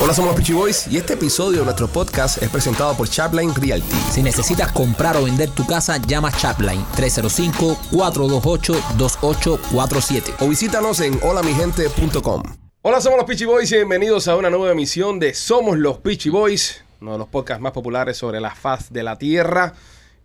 Hola, somos los Peachy Boys y este episodio de nuestro podcast es presentado por Chapline Realty. Si necesitas comprar o vender tu casa, llama Chapline 305-428-2847. O visítanos en holamigente.com. Hola, somos los Peachy Boys y bienvenidos a una nueva emisión de Somos los Peachy Boys, uno de los podcasts más populares sobre la faz de la tierra.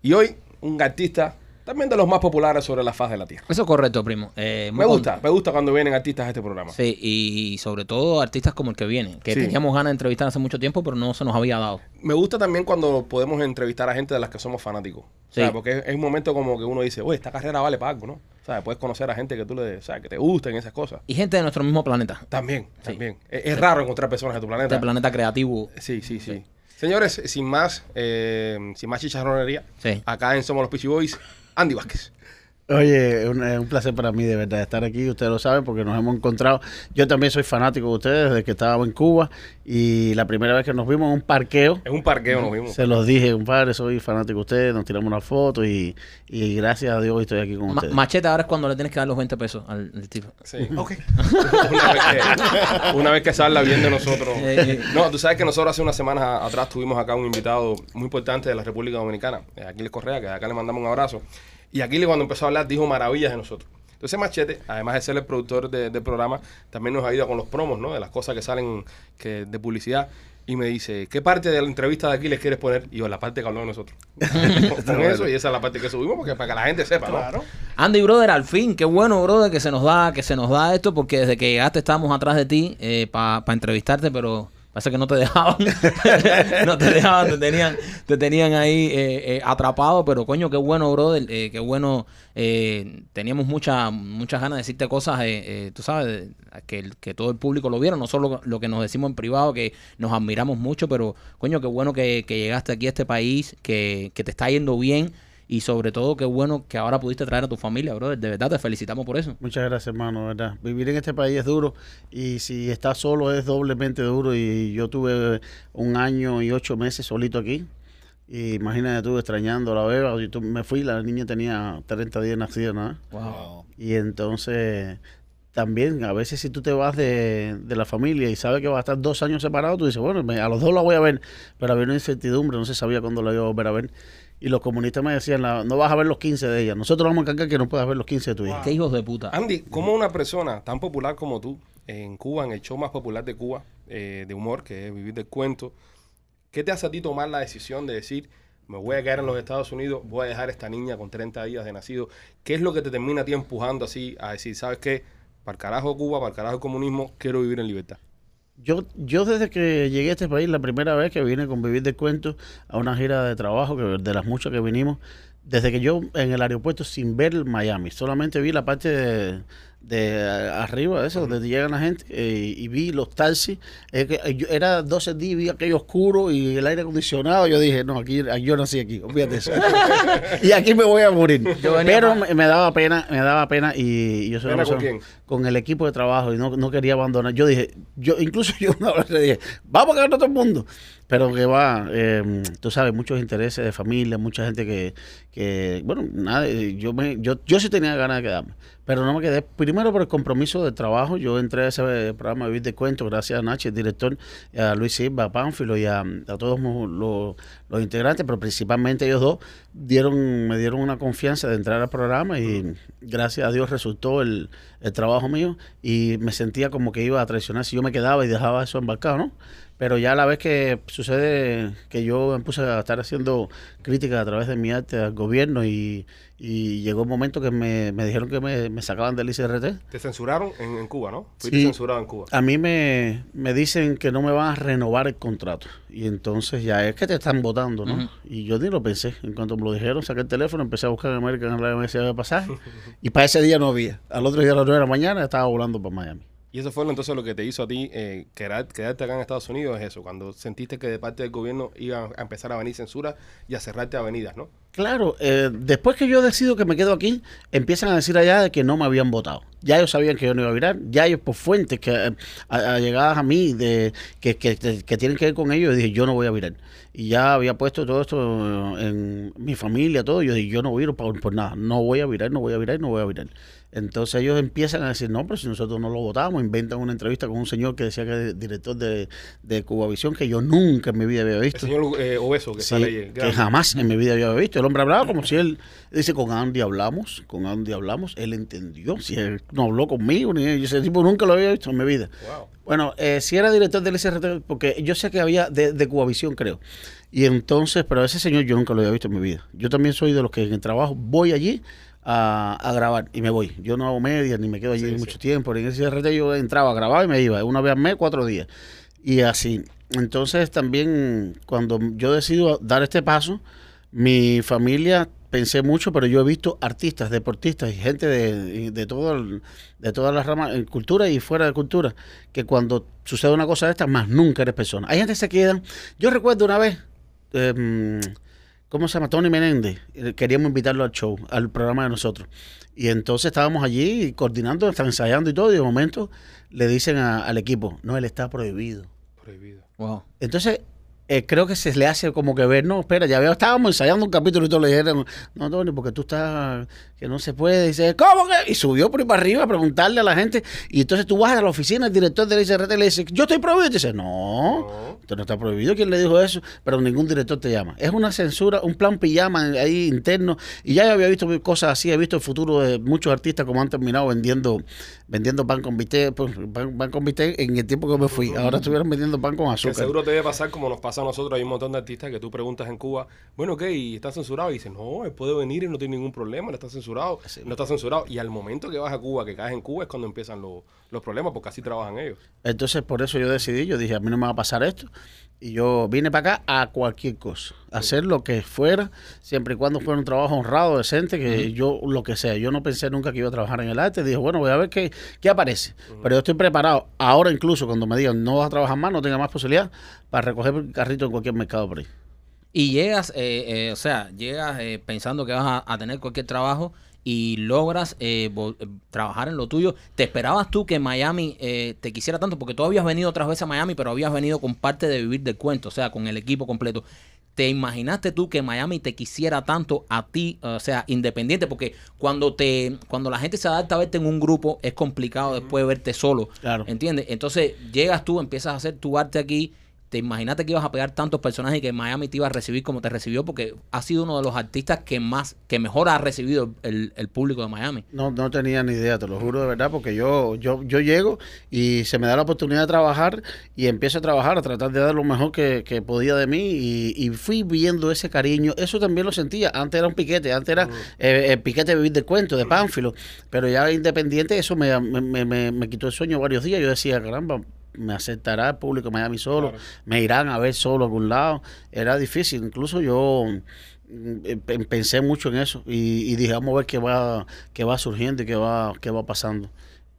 Y hoy, un artista también de los más populares sobre la faz de la tierra. Eso es correcto, primo. Eh, Me gusta, me gusta cuando vienen artistas a este programa. Sí, y sobre todo artistas como el que viene, que Sí. teníamos ganas de entrevistar hace mucho tiempo, pero no se nos había dado. Me gusta también cuando podemos entrevistar a gente de las que somos fanáticos. O sea, Sí. porque es, es un momento como que uno dice, oye, esta carrera vale para algo, ¿no? O sea, puedes conocer a gente que tú le, o sea, que te gusten esas cosas. Y gente de nuestro mismo planeta, También, también. Es, es raro encontrar personas de tu planeta. este planeta creativo. Sí, sí, sí. Señores, sin más, eh, sin más chicharronería, Sí. acá en Somos los Peachy Boys, Andy Vázquez. Oye, es un, es un placer para mí de verdad estar aquí, ustedes lo saben porque nos hemos encontrado. Yo también soy fanático de ustedes desde que estábamos en Cuba y la primera vez que nos vimos en un parqueo, Es un parqueo, nos vimos. se los dije, compadre, soy fanático de ustedes, nos tiramos una foto y, y gracias a Dios estoy aquí con Ma- ustedes. machete ahora es cuando le tienes que dar los 20 pesos al, al tipo. Sí, ok. una, vez que, una vez que salga bien de nosotros. Eh, eh. No, tú sabes que nosotros hace unas semanas atrás tuvimos acá un invitado muy importante de la República Dominicana, eh, Aquiles Correa, que acá le mandamos un abrazo. Y Aquiles cuando empezó a hablar dijo maravillas de nosotros. Entonces Machete, además de ser el productor de- del programa, también nos ayuda con los promos, ¿no? De las cosas que salen que, de publicidad. Y me dice, ¿qué parte de la entrevista de Aquiles quieres poner? Y yo, la parte que habló de nosotros. con eso, y esa es la parte que subimos, porque para que la gente sepa, ¿no? Andy, brother, al fin, qué bueno, brother, que se nos da, que se nos da esto, porque desde que llegaste estábamos atrás de ti para entrevistarte, pero parece que no te dejaban. no te dejaban, te tenían, te tenían ahí eh, eh, atrapado, pero coño, qué bueno, brother, eh, qué bueno. eh, teníamos mucha, muchas ganas de decirte cosas, eh, tú sabes, que, que todo el público lo viera, no solo lo que nos decimos en privado, que nos admiramos mucho, pero coño, qué bueno que, que llegaste aquí a este país, que, que te está yendo bien. Y sobre todo, qué bueno que ahora pudiste traer a tu familia, brother. De verdad, te felicitamos por eso. Muchas gracias, hermano, verdad. Vivir en este país es duro y si estás solo es doblemente duro y yo tuve un año y ocho meses solito aquí. Y imagínate tú extrañando a la beba. Yo me fui, la niña tenía 30 días nacida, nada. Wow. Y entonces también a veces si tú te vas de, de la familia y sabes que vas a estar dos años separado, tú dices, bueno, me- a los dos la voy a ver, pero había una incertidumbre, no se sabía cuándo la iba a volver a ver. Y los comunistas me decían, la- no vas a ver los 15 de ella, nosotros vamos a encargar que no puedas ver los 15 de tu hija. Qué hijos de puta. Andy, ¿cómo una persona tan popular como tú, en Cuba, en el show más popular de Cuba, eh, de humor, que es Vivir del Cuento, qué te hace a ti tomar la decisión de decir, me voy a quedar en los Estados Unidos, voy a dejar a esta niña con 30 días de nacido? ¿Qué es lo que te termina a ti empujando así a decir, sabes qué? Para el carajo Cuba, para el carajo el comunismo, quiero vivir en libertad? Yo, yo desde que llegué a este país, la primera vez que vine con Vivir de Cuento a una gira de trabajo, que de las muchas que vinimos, desde que yo en el aeropuerto sin ver Miami, solamente vi la parte de, de arriba, eso, donde llegan la gente, eh, y vi los taxis, eh, que, yo- era 12 días, vi aquello oscuro y el aire acondicionado, yo dije, no, aquí yo nací aquí, olvídate eso. y aquí me voy a morir. Pero me, me daba pena, me daba pena y, y yo soy una ¿Pena con quién? con el equipo de trabajo y no, no quería abandonar. Yo dije, yo incluso yo una vez le dije, vamos a quedar todo el mundo. Pero que va, eh, tú sabes, muchos intereses de familia, mucha gente que, que bueno, nada, eh, yo, me, yo, yo sí tenía ganas de quedarme, pero no me quedé. Primero por el compromiso de trabajo, yo entré a ese programa Vivir de Cuento, gracias a Nachi, el director, a Luis Silva, a Pánfilo y a, a todos los, los integrantes, pero principalmente ellos dos dieron, me dieron una confianza de entrar al programa y gracias a Dios resultó el, el trabajo mío y me sentía como que iba a traicionar si yo me quedaba y dejaba eso embarcado, ¿no? Pero ya a la vez que sucede que yo me puse a estar haciendo críticas a través de mi arte al gobierno y, y llegó un momento que me, me dijeron que me, me sacaban del ICRT. Te censuraron en, en Cuba, ¿no? Fuiste Sí. censurado en Cuba. A mí me, me dicen que no me van a renovar el contrato. Y entonces ya es que te están votando, ¿no? Y yo ni lo pensé. En cuanto me lo dijeron, saqué el teléfono, empecé a buscar en American Airlines había pasaje. y para ese día no había. Al otro día a las 9 de la mañana estaba volando para Miami. Y eso fue entonces lo que te hizo a ti eh, quedar- quedarte acá en Estados Unidos, es eso, cuando sentiste que de parte del gobierno iba a empezar a venir censura y a cerrarte avenidas, ¿no? Claro, eh, después que yo decido que me quedo aquí, empiezan a decir allá de que no me habían votado. Ya ellos sabían que yo no iba a virar, ya ellos por fuentes que eh, a- a- mí de que, que- que- tienen que ver con ellos, yo dije yo no voy a virar. Y ya había puesto todo esto en mi familia, todo, yo dije yo no voy a por, por nada, no voy a virar, no voy a virar, no voy a virar. Entonces ellos empiezan a decir, no, pero si nosotros no lo votamos, inventan una entrevista con un señor que decía que era director de, de Cubavisión, que yo nunca en mi vida había El visto. señor eh, obeso que Sí, sale ahí. que grande. jamás en mi vida había visto. El hombre hablaba como si él dice con Andy hablamos, con Andy hablamos, él entendió. Si él no habló conmigo, ni yo ese tipo nunca lo había visto en mi vida. Wow. Bueno, eh, si era director del SRT, porque yo sé que había de, de Cubavisión, creo. Y entonces, pero ese señor yo nunca lo había visto en mi vida. Yo también soy de los que en el trabajo voy allí a, a grabar y me voy. Yo no hago medias ni me quedo allí Sí, mucho sí. tiempo. En el SRT yo entraba, grababa y me iba. Una vez al mes, cuatro días. Y así. Entonces también cuando yo decido dar este paso, mi familia pensé mucho, pero yo he visto artistas, deportistas y gente de, de, todo el- de todas las ramas, en cultura y fuera de cultura, que cuando sucede una cosa de estas, más nunca eres persona. Hay gente que se queda. Yo recuerdo una vez, em, ¿cómo se llama? Tony Menéndez. eh, Queríamos invitarlo al show, al programa de nosotros. Y entonces estábamos allí coordinando, ensayando y todo, y de momento le dicen a- al equipo, no, él está prohibido. Prohibido. Wow. Entonces, eh, creo que se le hace como que ver, no, espera, ya veo, estábamos ensayando un capítulo y todo le dijeron, no, Tony, porque tú estás, que no se puede. dice, ¿cómo que? Y subió por ahí para arriba a preguntarle a la gente. Y entonces tú vas a la oficina, el director del ICRT le dice, yo estoy prohibido. Y te dice, no, usted no está prohibido. ¿Quién le dijo eso? Pero ningún director te llama. Es una censura, un plan pijama ahí interno. Y ya yo había visto cosas así, he visto el futuro de muchos artistas como han terminado vendiendo vendiendo pan con bistec, pues, pan, pan con bistec en el tiempo que me fui. Ahora estuvieran vendiendo pan con Que azúcar. seguro te debe pasar como nos pasa a nosotros. Hay un montón de artistas que tú preguntas en Cuba, bueno, ¿qué? ¿Y está censurado? Y dicen, no, él puede venir y no tiene ningún problema, no está censurado. No está censurado. Y al momento que vas a Cuba, que caes en Cuba, es cuando empiezan los, los problemas, porque así trabajan ellos. Entonces, por eso yo decidí, yo dije, a mí no me va a pasar esto. Y yo vine para acá a cualquier cosa, a hacer lo que fuera, siempre y cuando fuera un trabajo honrado, decente, que yo lo que sea. Yo no pensé nunca que iba a trabajar en el arte. Dije, bueno, voy a ver qué, qué aparece. Pero yo estoy preparado. Ahora incluso cuando me digan, no vas a trabajar más, no tenga más posibilidad, para recoger el carrito en cualquier mercado por ahí. Y llegas, eh, eh, o sea, llegas eh, pensando que vas a, a tener cualquier trabajo y logras eh, eh, trabajar en lo tuyo. ¿Te esperabas tú que Miami eh, te quisiera tanto? Porque tú habías venido otras veces a Miami, pero habías venido con parte de vivir del cuento, o sea, con el equipo completo. ¿Te imaginaste tú que Miami te quisiera tanto a ti, o sea, independiente? Porque cuando te cuando la gente se adapta a verte en un grupo, es complicado después verte solo. Claro. ¿Entiendes? Entonces llegas tú, empiezas a hacer tu arte aquí. Te imaginaste que ibas a pegar tantos personajes y que Miami te iba a recibir como te recibió, porque has sido uno de los artistas que más, que mejor ha recibido el, el público de Miami. No, no tenía ni idea, te lo juro de verdad, porque yo, yo, yo llego y se me da la oportunidad de trabajar y empiezo a trabajar, a tratar de dar lo mejor que, que podía de mí y, y fui viendo ese cariño. Eso también lo sentía. Antes era un piquete, antes era eh, el piquete de vivir del cuento, de Pánfilo, pero ya independiente, eso me, me, me- me quitó el sueño varios días. Yo decía, caramba. Me aceptará el público de Miami solo, Claro. me irán a ver solo a algún lado. Era difícil, incluso yo mm, eh, pe- pensé mucho en eso y, y dije, vamos a ver qué va, qué va surgiendo y qué va, qué va pasando.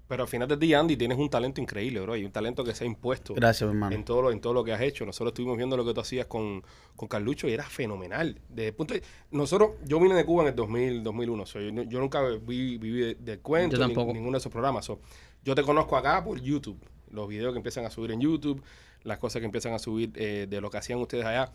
Pero al final del día, Andy, tienes un talento increíble, bro. Y un talento que se ha impuesto Gracias, mi hermano. en todo, lo, en todo lo que has hecho. Nosotros estuvimos viendo lo que tú hacías con, con Carlucho y era fenomenal. Desde el punto de- nosotros, yo vine de Cuba en el 2000, 2001. so, yo, no- yo nunca vi, viví de- del cuento, Yo ni- ninguno de esos programas. So, yo te conozco acá por YouTube. Los videos que empiezan a subir en YouTube, las cosas que empiezan a subir eh, de lo que hacían ustedes allá.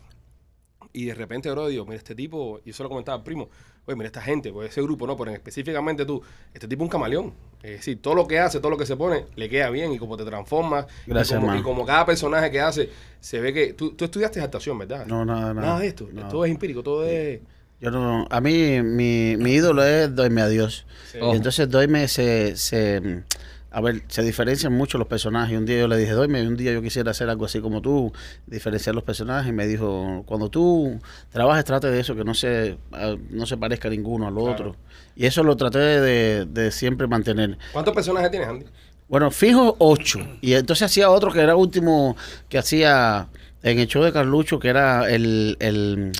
Y de repente, bro, digo, mira, este tipo, y yo se lo comentaba al primo, oye, mira esta gente, pues ese grupo, no, pero en- específicamente tú, este tipo es un camaleón. Es decir, todo lo que hace, todo lo que se pone, le queda bien y como te transformas. Gracias, y como, y como cada personaje que hace, se ve que tú, tú estudiaste actuación, ¿verdad? No, nada, nada. Nada de esto, No. todo es empírico, todo es... Yo no, a mí, mi, mi ídolo es Doime a Dios. Sí. Y entonces Doime se, se, a ver, se diferencian mucho los personajes. Un día yo le dije, Doime, un día yo quisiera hacer algo así como tú, diferenciar los personajes. Y me dijo, cuando tú trabajes, trate de eso, que no se, no se parezca ninguno al Claro. otro. Y eso lo traté de, de siempre mantener. ¿Cuántos personajes tienes, Andy? Bueno, fijo ocho. Y entonces hacía otro que era último, que hacía en el show de Carlucho, que era el, el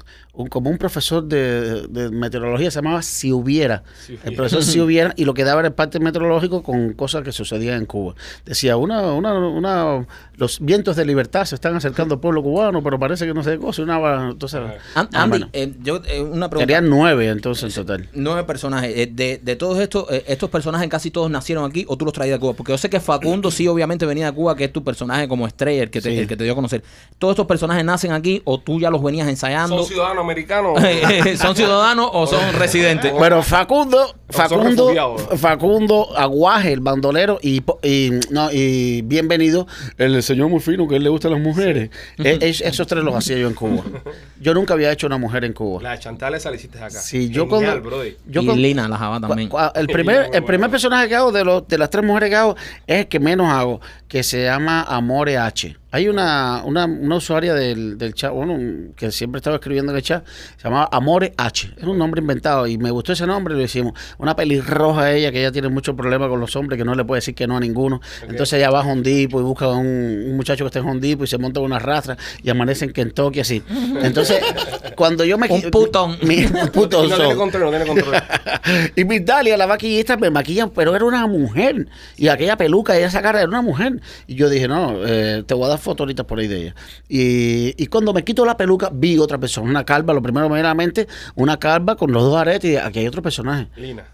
un, como un profesor de, de meteorología, se llamaba Si Hubiera. Si El Hubiera. profesor Si Hubiera, y lo que daba era el parte meteorológico con cosas que sucedían en Cuba. Decía, una, una, una, los vientos de libertad se están acercando al pueblo cubano, pero parece que no sé qué cosa. Una, entonces, An- ah, Andy, bueno. eh, yo, eh, una pregunta. Serían nueve entonces en total. Nueve personajes. Eh, De, de todos estos, eh, estos personajes casi todos nacieron aquí o tú los traías de Cuba. Porque yo sé que Facundo sí obviamente venía de Cuba, que es tu personaje como estrella, el que te, Sí. el que te dio a conocer. ¿Todos estos personajes nacen aquí o tú ya los venías ensayando? ¿Son ciudadanos americanos? ¿Son ciudadanos o son residentes? Bueno, Facundo, Facundo. Facundo Aguaje, el bandolero, y, no, y bienvenido, el señor muy fino, que a él le gustan las mujeres. Eh, es- esos tres los hacía yo en Cuba. Yo nunca había hecho una mujer en Cuba. La de Chantal esa la hiciste acá. Sí, yo Genial, cuando- brother. Yo y con- Lina la Java también. El primer, el bueno. primer personaje que hago de, los, de las tres mujeres que hago es el que menos hago, que se llama Amore H. Hay una, una, una usuaria del, del chat, bueno, un- que siempre estaba escribiendo en el chat, se llamaba Amore H. Es un nombre inventado y me gustó ese nombre, lo hicimos. Una pelirroja ella que ella tiene mucho problema con los hombres, que no le puede decir que no a ninguno. Entonces ella va a Hondipo y busca un, un muchacho que esté en Hondipo y se monta en una rastra y amanece en Kentucky así. Entonces, cuando yo me... Un putón. Mi, un putón no tiene son. control, no tiene control. y mi Dalia, la maquillista, me maquillan, pero era una mujer. Y aquella peluca y esa cara era una mujer. Y yo dije, no, eh, te voy a dar fotos ahorita por ahí de ella. Y, y cuando me quito la peluca, vi otra persona, una calva, lo primero que me viene a la mente, una calva con los dos aretes y aquí hay otro personaje, Lina.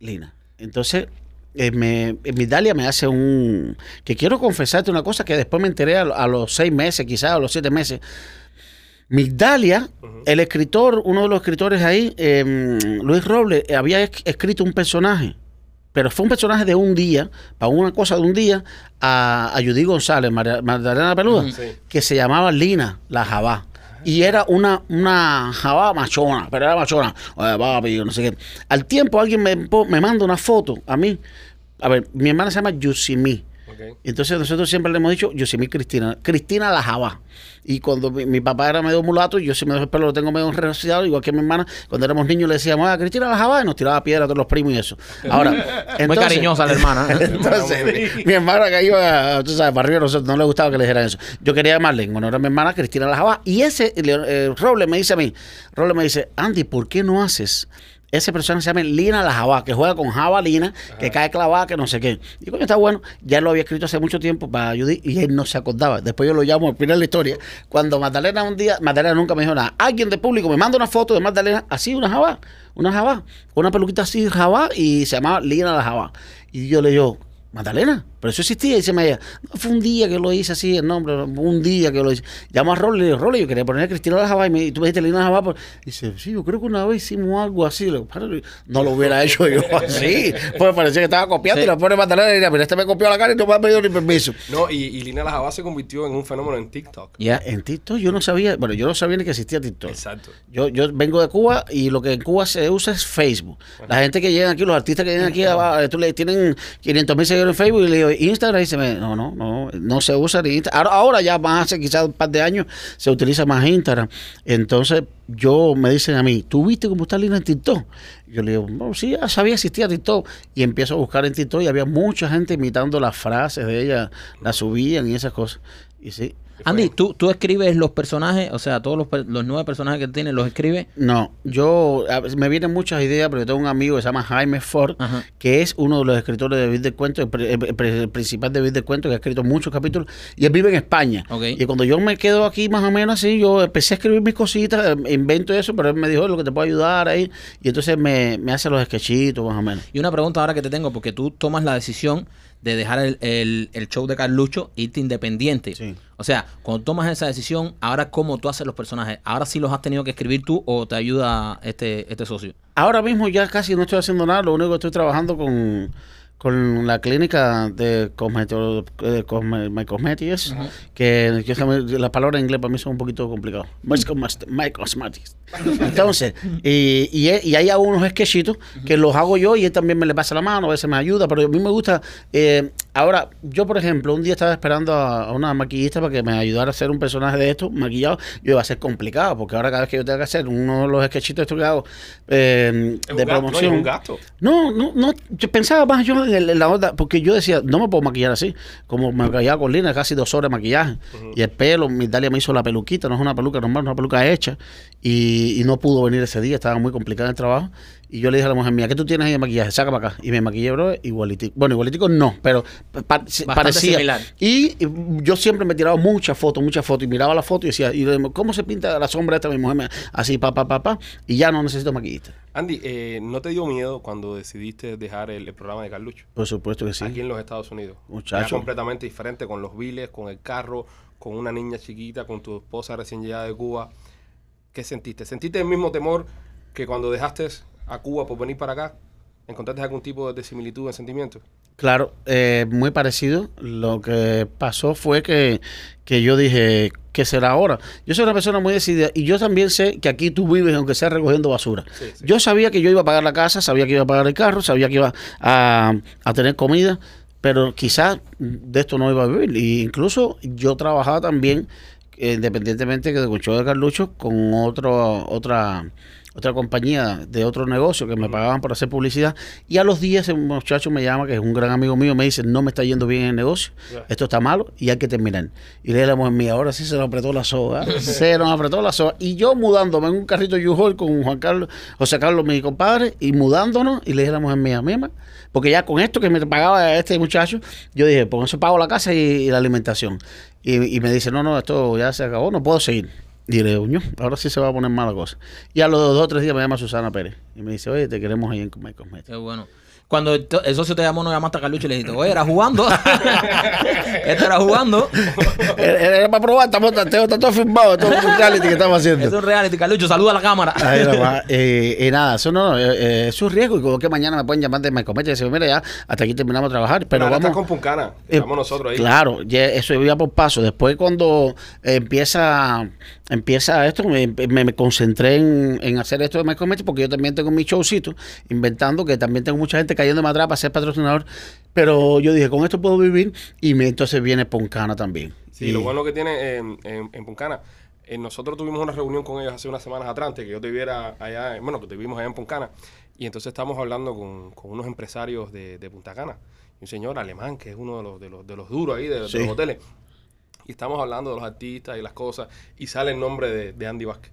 Lina. Entonces, eh, me, eh, mi Dalia me hace un... Que quiero confesarte una cosa que después me enteré a, a los seis meses, quizás a los siete meses. Migdalia, el escritor, uno de los escritores ahí, eh, Luis Robles, eh, había es- escrito un personaje, pero fue un personaje de un día, para una cosa de un día, a, a Judy González, María- Magdalena Peluda. Sí. que se llamaba Lina, la Jabá. Y era una, una jabá machona, pero era machona. Oye, papi, no sé qué. Al tiempo alguien me, me manda una foto a mí. A ver, mi hermana se llama Yusimi. Entonces nosotros siempre le hemos dicho Yosemí Cristina, Cristina la Jabá. Y cuando mi, mi papá era medio mulato, yo si me dejo el pelo lo tengo medio enredado, igual que mi hermana, cuando éramos niños le decíamos, ah, Cristina la Jabá, y nos tiraba piedra a todos los primos y eso. Ahora, Muy cariñosa la hermana. ¿eh? entonces, mi, mi hermana que iba, tú sabes, para arriba, nosotros, no le gustaba que le dijeran eso. Yo quería llamarle, en honor a mi hermana, Cristina la Jabá. Y ese, eh, Roble me dice a mí, Roble me dice, Andy, ¿por qué no haces ese personaje se llama Lina la Jabá, que juega con jabalina, que cae clavada, que no sé qué. Y coño, está bueno. Ya lo había escrito hace mucho tiempo para Judy y él no se acordaba. Después yo lo llamo al final de la historia. Cuando Magdalena un día, Magdalena nunca me dijo nada. Alguien de público me manda una foto de Magdalena, así, una Jabá, una Jabá, una peluquita así, Jabá, y se llamaba Lina la Jabá. Y yo le digo, Magdalena, pero eso existía. Y dice ella, no, fue un día que lo hice así, el nombre, un día que lo hice. Llamo a Rolly, le digo, Rolly, yo quería poner a Cristina la Jabá y, me, y tú me dijiste Lina la Jabá. Por... Dice, sí, yo creo que una vez hicimos algo así. Le digo, "Padre, no lo hubiera hecho yo así. Pues parecía que estaba copiando Sí. y la pone Magdalena y diría, pero este me copió la cara y no me ha pedido ni permiso. No, y, y Lina la Jabá se convirtió en un fenómeno en TikTok. Ya. En TikTok yo no sabía, bueno, yo no sabía ni que existía TikTok. Exacto. Yo, yo vengo de Cuba y lo que en Cuba se usa es Facebook. La gente que llegan aquí, los artistas que llegan aquí, tú le tienen 500 mil seguidores en Facebook y le digo Instagram y dice, no, no, no, no se usa ni Instagram. Ahora, ahora ya más hace quizás un par de años se utiliza más Instagram. Entonces yo me dicen a mí, ¿tú viste cómo está Lina en TikTok? Yo le digo, no, sí, ya sabía existía TikTok. Y empiezo a buscar en TikTok y había mucha gente imitando las frases de ella, las subían y esas cosas. Y sí, Andy, ¿tú, tú escribes los personajes, o sea, todos los, per- los nueve personajes que tienes, los escribes. No, yo a me vienen muchas ideas, pero yo tengo un amigo que se llama Jaime Ford, Ajá. que es uno de los escritores de Beat del Cuento, el, pre- el pre- el principal de Beat del Cuento, que ha escrito muchos capítulos, y él vive en España. Ok. Y cuando yo me quedo aquí más o menos así, yo empecé a escribir mis cositas, eh, invento eso, pero él me dijo "Oye, lo que te puedo ayudar ahí, y entonces me, me hace los sketchitos más o menos. Y una pregunta ahora que te tengo, porque tú tomas la decisión de dejar el, el- el show de Carlucho e irte independiente. Sí. O sea, cuando tomas esa decisión, ahora cómo tú haces los personajes, ahora sí los has tenido que escribir tú o te ayuda este, este socio. Ahora mismo ya casi no estoy haciendo nada, lo único que estoy trabajando con, con la clínica de cosmeto, de cosme- My Cosmetics, que, las palabras en inglés para mí son un poquito complicadas. My My Cosmetics. Entonces, y, y, y hay algunos sketchitos que los hago yo y él también me le pasa la mano, a veces me ayuda, pero a mí me gusta, eh, Ahora, yo, por ejemplo, un día estaba esperando a, una maquillista para que me ayudara a hacer un personaje de esto, maquillado. Yo iba a ser complicado, porque ahora cada vez que yo tenga que hacer uno de los sketchitos estos que hago eh, de no, promoción. es un gasto. No, no, no, yo pensaba más yo en, la onda, porque yo decía, no me puedo maquillar así, como me maquillaba con Lina, casi dos horas de maquillaje, y el pelo, mi Dalia me hizo la peluquita, no es una peluca normal, es una peluca hecha, y, y no pudo venir ese día, estaba muy complicada el trabajo, y yo le dije a la mujer mía, ¿qué tú tienes ahí de maquillaje? Saca para acá, y me maquillé, bro, igualitico, bueno, igualitico no, pero pa- parecía, similar. y y yo siempre me tiraba muchas fotos, muchas fotos, y miraba la foto y decía, y le digo, ¿cómo se pinta la sombra esta? Mi mujer me, así, pa, pa, pa, pa, y ya no necesito maquillista. Andy, eh, ¿no te dio miedo cuando decidiste dejar el, el programa de Carlucho? Por supuesto que sí. Aquí en los Estados Unidos. Muchacho. Ya completamente diferente con los viles, con el carro, con una niña chiquita, con tu esposa recién llegada de Cuba. ¿Qué sentiste? ¿Sentiste el mismo temor que cuando dejaste a Cuba por venir para acá? ¿Encontraste algún tipo de similitud en sentimientos? Claro, eh, muy parecido. Lo que pasó fue que, que yo dije, ¿qué será ahora? Yo soy una persona muy decidida y yo también sé que aquí tú vives, aunque sea recogiendo basura. Sí, sí. Yo sabía que yo iba a pagar la casa, sabía que iba a pagar el carro, sabía que iba a, a tener comida, pero quizás de esto no iba a vivir. Y incluso yo trabajaba también, eh, independientemente que de Concho de Carlucho, con otro, otra otra compañía de otro negocio que me pagaban por hacer publicidad. Y a los días un muchacho me llama que es un gran amigo mío me dice no me está yendo bien el negocio esto está malo y hay que terminar y le la mujer mía ahora sí se nos apretó la soga se nos apretó la soga y yo mudándome en un carrito U-Haul con Juan Carlos José Carlos mi compadre y mudándonos y le la mujer mía mima porque ya con esto que me pagaba este muchacho yo dije por eso pago la casa y, y la alimentación y, y me dice no no esto ya se acabó no puedo seguir y le digo, "Ño, ahora sí se va a poner mala cosa. Y a los dos o tres días me llama Susana Pérez. Y me dice, oye, te queremos ahí en Cosmetics. Qué bueno. Cuando el, socio te llamó, no llamaste a Carlucho y le dijiste, oye, era jugando. Esto era jugando. Era, era para probar, estamos, está, está todo filmado, todo un reality que estamos haciendo. Es un reality. Carlucho, saluda a la cámara. Ahí nomás. eh, y nada, eso no, eh, eh, es un riesgo. Y como que mañana me pueden llamar de Cosmetics y decir, mira, ya, hasta aquí terminamos de trabajar. Pero ahora vamos. con Puncana. Eh, Estamos nosotros ahí. Claro, ya eso iba por paso. Después cuando empieza empieza esto, me, me- me concentré en, en hacer esto de My Cosmetics porque yo también tengo mi showcito, inventando que también tengo mucha gente cayéndome atrás para ser patrocinador. Pero yo dije, con esto puedo vivir y me, entonces viene Poncana también. Sí, Y- lo bueno que tiene en, en, en Puncana, eh, nosotros tuvimos una reunión con ellos hace unas semanas atrás, antes que yo te viera allá, bueno, que te vimos allá en Puncana, y entonces estamos hablando con, con unos empresarios de, de Punta Cana, y un señor alemán que es uno de los, de los, de los duros ahí, de, de los hoteles, y estamos hablando de los artistas y las cosas, y sale el nombre de, de Andy Vázquez.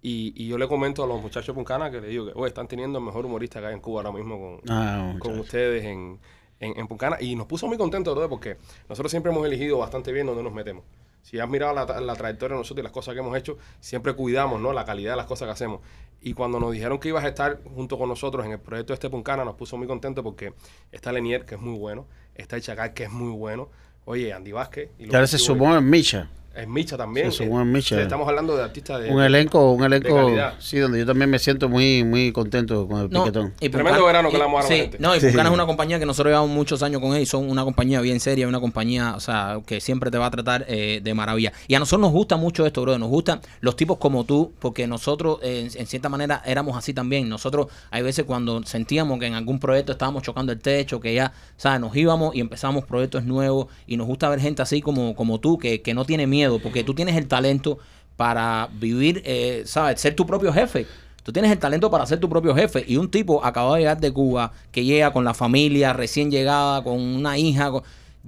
Y, y yo le comento a los muchachos de Puncana que le digo que "Oye, están teniendo el mejor humorista que hay en Cuba ahora mismo con, Ah, con ustedes en, en, en Puncana y nos puso muy contentos, brother, porque nosotros siempre hemos elegido bastante bien donde nos metemos. Si has mirado la, la trayectoria de nosotros y las cosas que hemos hecho, siempre cuidamos ¿no? la calidad de las cosas que hacemos. Y cuando nos dijeron que ibas a estar junto con nosotros en el proyecto este Puncana, nos puso muy contentos porque está Lenier, que es muy bueno, está el Chacal, que es muy bueno, oye, Andy Vázquez. Y ahora se sumó en Micha. Es Micha también. Sumó en Micha. Estamos hablando de artistas de... Un elenco, un elenco, sí, donde yo también me siento muy, muy contento con el No, piquetón. y Tremendo verano que le vamos a dar a la sí, gente. No, y Sí. Es una compañía que nosotros llevamos muchos años con ellos. Son una compañía bien seria, una compañía, o sea, que siempre te va a tratar eh, de maravilla. Y a nosotros nos gusta mucho esto, bro. Nos gustan los tipos como tú, porque nosotros, eh, en, en cierta manera, éramos así también. Nosotros, hay veces cuando sentíamos que en algún proyecto estábamos chocando el techo, que ya, ¿sabes? Nos íbamos y empezamos proyectos nuevos. Y nos gusta ver gente así como, como tú, que, que no tiene miedo, porque tú tienes el talento para vivir, eh, ¿sabes? Ser tu propio jefe. Tú tienes el talento para ser tu propio jefe. Y un tipo acabado de llegar de Cuba, que llega con la familia recién llegada, con una hija,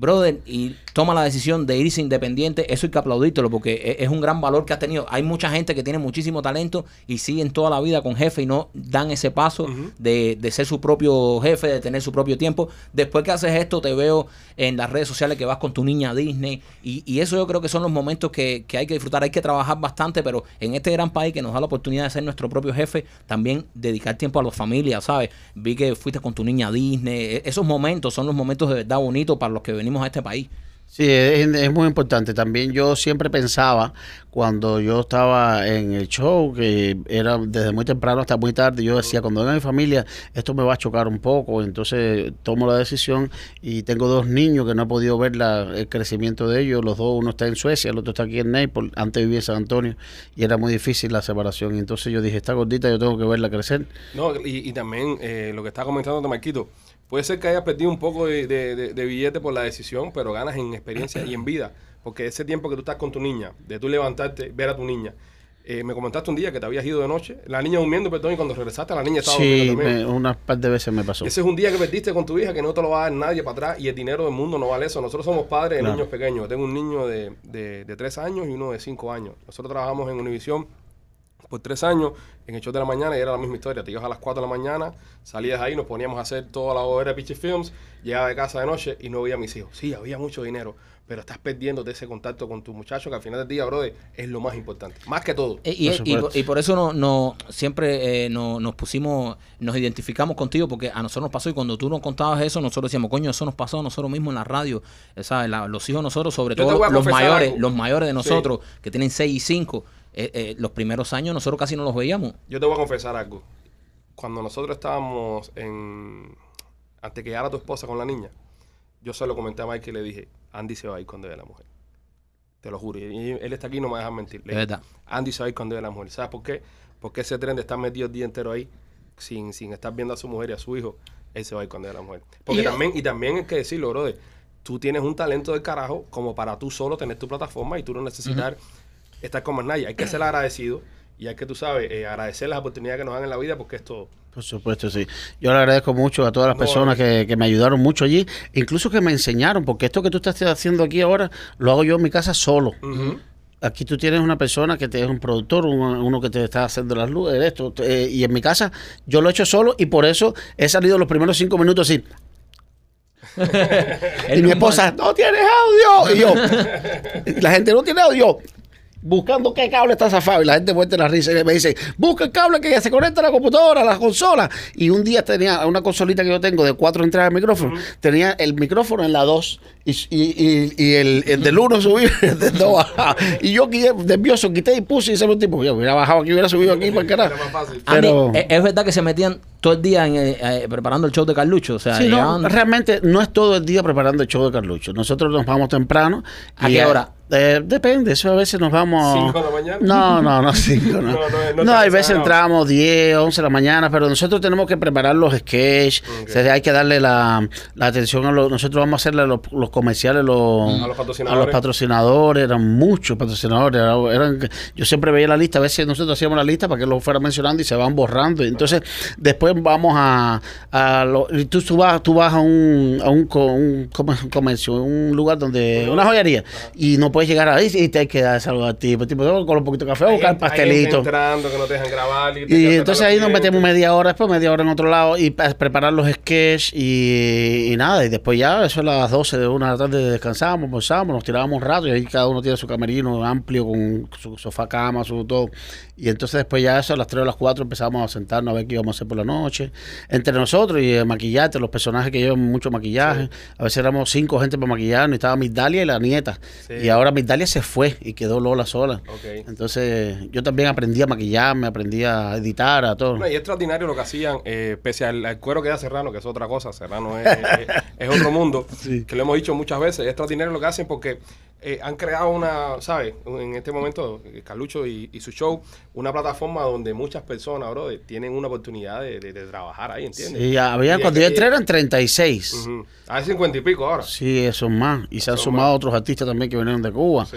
brother, y toma la decisión de irse independiente, eso hay que aplaudírtelo porque e- es un gran valor que has tenido. Hay mucha gente que tiene muchísimo talento y siguen toda la vida con jefe y no dan ese paso de, de ser su propio jefe, de tener su propio tiempo. Después que haces esto, te veo en las redes sociales que vas con tu niña a Disney y, y eso yo creo que son los momentos que, que hay que disfrutar. Hay que trabajar bastante, pero en este gran país que nos da la oportunidad de ser nuestro propio jefe, también dedicar tiempo a las familias, ¿sabes? Vi que fuiste con tu niña a Disney. E- Esos momentos son los momentos de verdad bonitos para los que venimos a este país. Sí, es, es muy importante. También yo siempre pensaba, cuando yo estaba en el show, que era desde muy temprano hasta muy tarde, yo decía, cuando venga mi familia, esto me va a chocar un poco. Entonces tomo la decisión y tengo dos niños que no he podido ver la- el crecimiento de ellos. Los dos, uno está en Suecia, el otro está aquí en Naples. Antes vivía en San Antonio y era muy difícil la separación. Y entonces yo dije, esta gordita yo tengo que verla crecer. No, y, y también eh, lo que está comentando Marquito, Puede ser que hayas perdido un poco de, de- de- de billete por la decisión, pero ganas en experiencia y en vida. Porque ese tiempo que tú estás con tu niña, de tú levantarte, ver a tu niña. eh, me comentaste un día que te habías ido de noche, la niña durmiendo, perdón, y cuando regresaste la niña estaba Sí, durmiendo también. me- unas par de veces me pasó. Ese es un día que perdiste con tu hija que no te lo va a dar nadie para atrás y el dinero del mundo no vale eso. Nosotros somos padres de Claro. niños pequeños. Tengo un niño de, de, de 3 años y uno de 5 años. Nosotros trabajamos en Univisión por tres años en el show de la mañana y era la misma historia. Te ibas a las 4 de la mañana, salías ahí, nos poníamos a hacer toda la obra de Pitchy Films, llegaba de casa de noche y no veía a mis hijos. Sí, había mucho dinero, pero estás perdiendo ese contacto con tu muchacho que al final del día, brother, es lo más importante. Más que todo. Eh, Y, Por y- supuesto. y por eso no, no siempre eh, no- nos pusimos, nos identificamos contigo porque a nosotros nos pasó y cuando tú nos contabas eso, nosotros decíamos, coño, eso nos pasó a nosotros mismos en la radio, ¿sabes? La- los hijos de nosotros, sobre Yo todo los mayores, algo. los mayores de Sí. nosotros que tienen 6 y 5, eh, eh, los primeros años nosotros casi no los veíamos. Yo te voy a confesar algo. Cuando nosotros estábamos en... Antes que llegara tu esposa con la niña, yo se lo comenté a Mike y le dije, Andy se va a ir cuando vea a la mujer. Te lo juro. Y él está aquí no me deja mentir. Le Es dije, verdad. Andy se va a ir cuando vea a la mujer. ¿Sabes por qué? Porque ese tren de estar metido el día entero ahí, sin, sin estar viendo a su mujer y a su hijo, él se va a ir cuando vea a la mujer. Porque Y- también, y también hay que decirlo, brother, tú tienes un talento del carajo como para tú solo tener tu plataforma y tú no necesitar estar con más nadie. Hay que ser agradecido y hay que, tú sabes, eh, agradecer las oportunidades que nos dan en la vida porque esto... Por supuesto, sí. Yo le agradezco mucho a todas las No, personas que, que me ayudaron mucho allí, incluso que me enseñaron, porque esto que tú estás haciendo aquí ahora, lo hago yo en mi casa solo. Aquí tú tienes una persona que te es un productor, uno, uno que te está haciendo las luces, esto, eh, y en mi casa yo lo he hecho solo y por eso he salido los primeros cinco minutos así. y mi esposa, no tienes audio. Y yo, la gente no tiene audio. Buscando qué cable está zafado. Y la gente muerte la risa y me dice, busca el cable que ya se conecta a la computadora, a la consola. Y un día tenía una consolita que yo tengo de cuatro entradas de micrófono. Tenía el micrófono en la 2 y, y, y- y el, el del 1 subió y el del 2 bajaba. Y yo nervioso quité y puse y ese tipo. Yo hubiera bajado aquí, hubiera subido aquí para el Era carajo. más fácil. Andy, Pero- ¿es, es verdad que se metían todo el día en, eh, eh, preparando el show de Carlucho. O sea, Sí, no, llegaban- realmente no es todo el día preparando el show de Carlucho. Nosotros nos vamos temprano. ¿A y, qué eh, hora? eh, depende, eso a veces nos vamos... ¿Cinco de la mañana? No, no, no, cinco, no. No, no, no hay veces entramos 10, 11 de la mañana, pero nosotros tenemos que preparar los sketches. Ok. O sea, hay que darle la, la atención a los... Nosotros vamos a hacerle los, los comerciales, los, A los a patrocinadores. los patrocinadores. Eran muchos patrocinadores. era- Eran, yo siempre veía la lista, a veces nosotros hacíamos la lista para que lo fuera mencionando y se van borrando. Entonces, después vamos a... a lo- y tú, tú vas, tú vas a un, a un, un come- comercio, un lugar donde... Una joyería. Y no puedes llegar ahí y te hay que dar saludar al tipo. tipo con un poquito de café, Hay buscar pastelito. entrando que no te dejan grabar. Y, te Y entonces ahí nos metemos media hora, después media hora en otro lado y pa- preparar los sketches y, y nada. Y después ya, eso a las 12 de una de la tarde descansamos, almorzamos, nos tirábamos un rato y ahí cada uno tiene su camerino amplio con su sofá cama, su todo. Y entonces después ya eso a las 3 o las 4 empezamos a sentarnos a ver qué íbamos a hacer por la noche. Entre nosotros y el maquillaje, los personajes que llevan mucho maquillaje. A veces éramos cinco gente para maquillar, y estaba Migdalia y la nieta. Sí. Y ahora Migdalia se fue y quedó Lola sola. Entonces yo también aprendí a maquillarme, aprendí a editar, a todo. No, y es extraordinario lo que hacían, eh, pese al, al cuero que da Serrano, que es otra cosa, Serrano es, es- es otro mundo, Sí. que lo hemos dicho muchas veces, es extraordinario lo que hacen porque eh, han creado una, ¿sabes? En este momento, eh, Carlucho y, y su show, una plataforma donde muchas personas, bro, tienen una oportunidad de, de- de trabajar ahí, ¿entiendes? Sí, había, Y cuando yo entré eran 36. Ujú. Hay 50 y pico ahora. Sí, eso es más. Y se han sumado más. otros artistas también que vinieron de Cuba. Sí.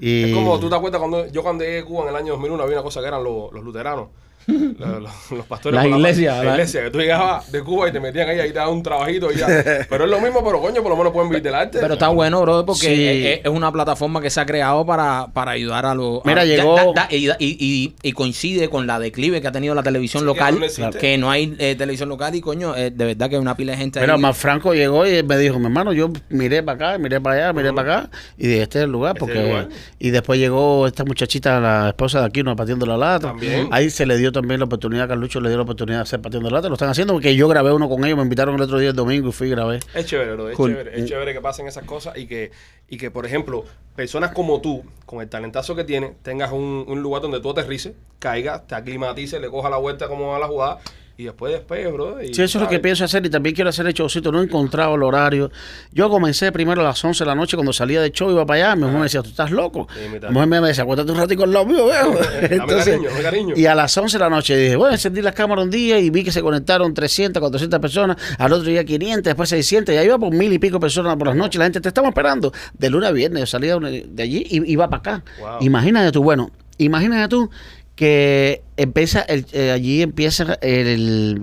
Y... Es como, ¿tú te acuerdas cuando yo cuando llegué a Cuba en el año 2001 había una cosa que eran los, los luteranos? Los, los- los pastores. La iglesia, La, la- iglesia, que tú llegabas de Cuba y te metían ahí, ahí te daban un trabajito y ya. Pero es lo mismo, pero coño, por lo menos pueden vivir del arte. Pero está bueno, bro, porque Sí. es, es una plataforma que se ha creado para, para ayudar a los... Mira, a- llegó- da- da- y, y- y- y coincide con la declive que ha tenido la televisión Sí, que local, no que no hay eh, televisión local y, coño, eh, de verdad que hay una pila de gente Mira, ahí. más Franco llegó y me dijo, mi hermano, yo miré para acá, miré para allá, miré para acá, y dije, este es el lugar, Este es porque... el lugar. Y después llegó esta muchachita, la esposa de Aquino, pateando la lata. También. Ahí se le dio también la oportunidad, Carlucho le dio la oportunidad de hacer pateando la lata. Lo están haciendo porque yo grabé uno con ellos, me invitaron el otro día el domingo y fui y grabé. Es chévere, bro, es Cool. chévere. Es chévere que pasen esas cosas y que, y que, por ejemplo, personas como tú, con el talentazo que tienes, tengas un, un lugar donde tú aterrices, caigas, te aclimatices, le cojas la vuelta como a la jugada y después después, bro. Y, Sí, eso es lo que pienso hacer y también quiero hacer el showcito. No he encontrado el horario. Yo comencé primero a las 11 de la noche cuando salía del show, iba para allá. Mi mujer me decía, ¿tú estás loco? Sí, mi mujer me decía, acuérdate un ratico al lado mío, viejo. Dame cariño, dame cariño. y a las 11 de la noche dije, bueno, encendí las cámaras un día y vi que se conectaron 300, 400 personas. Al otro día 500, después 600. Ya iba por mil y pico personas por las noches. La gente te estamos esperando. De lunes a viernes yo salía de allí y iba para acá. Wow. Imagínate tú, bueno, imagínate tú que empieza el- eh, allí empieza el, el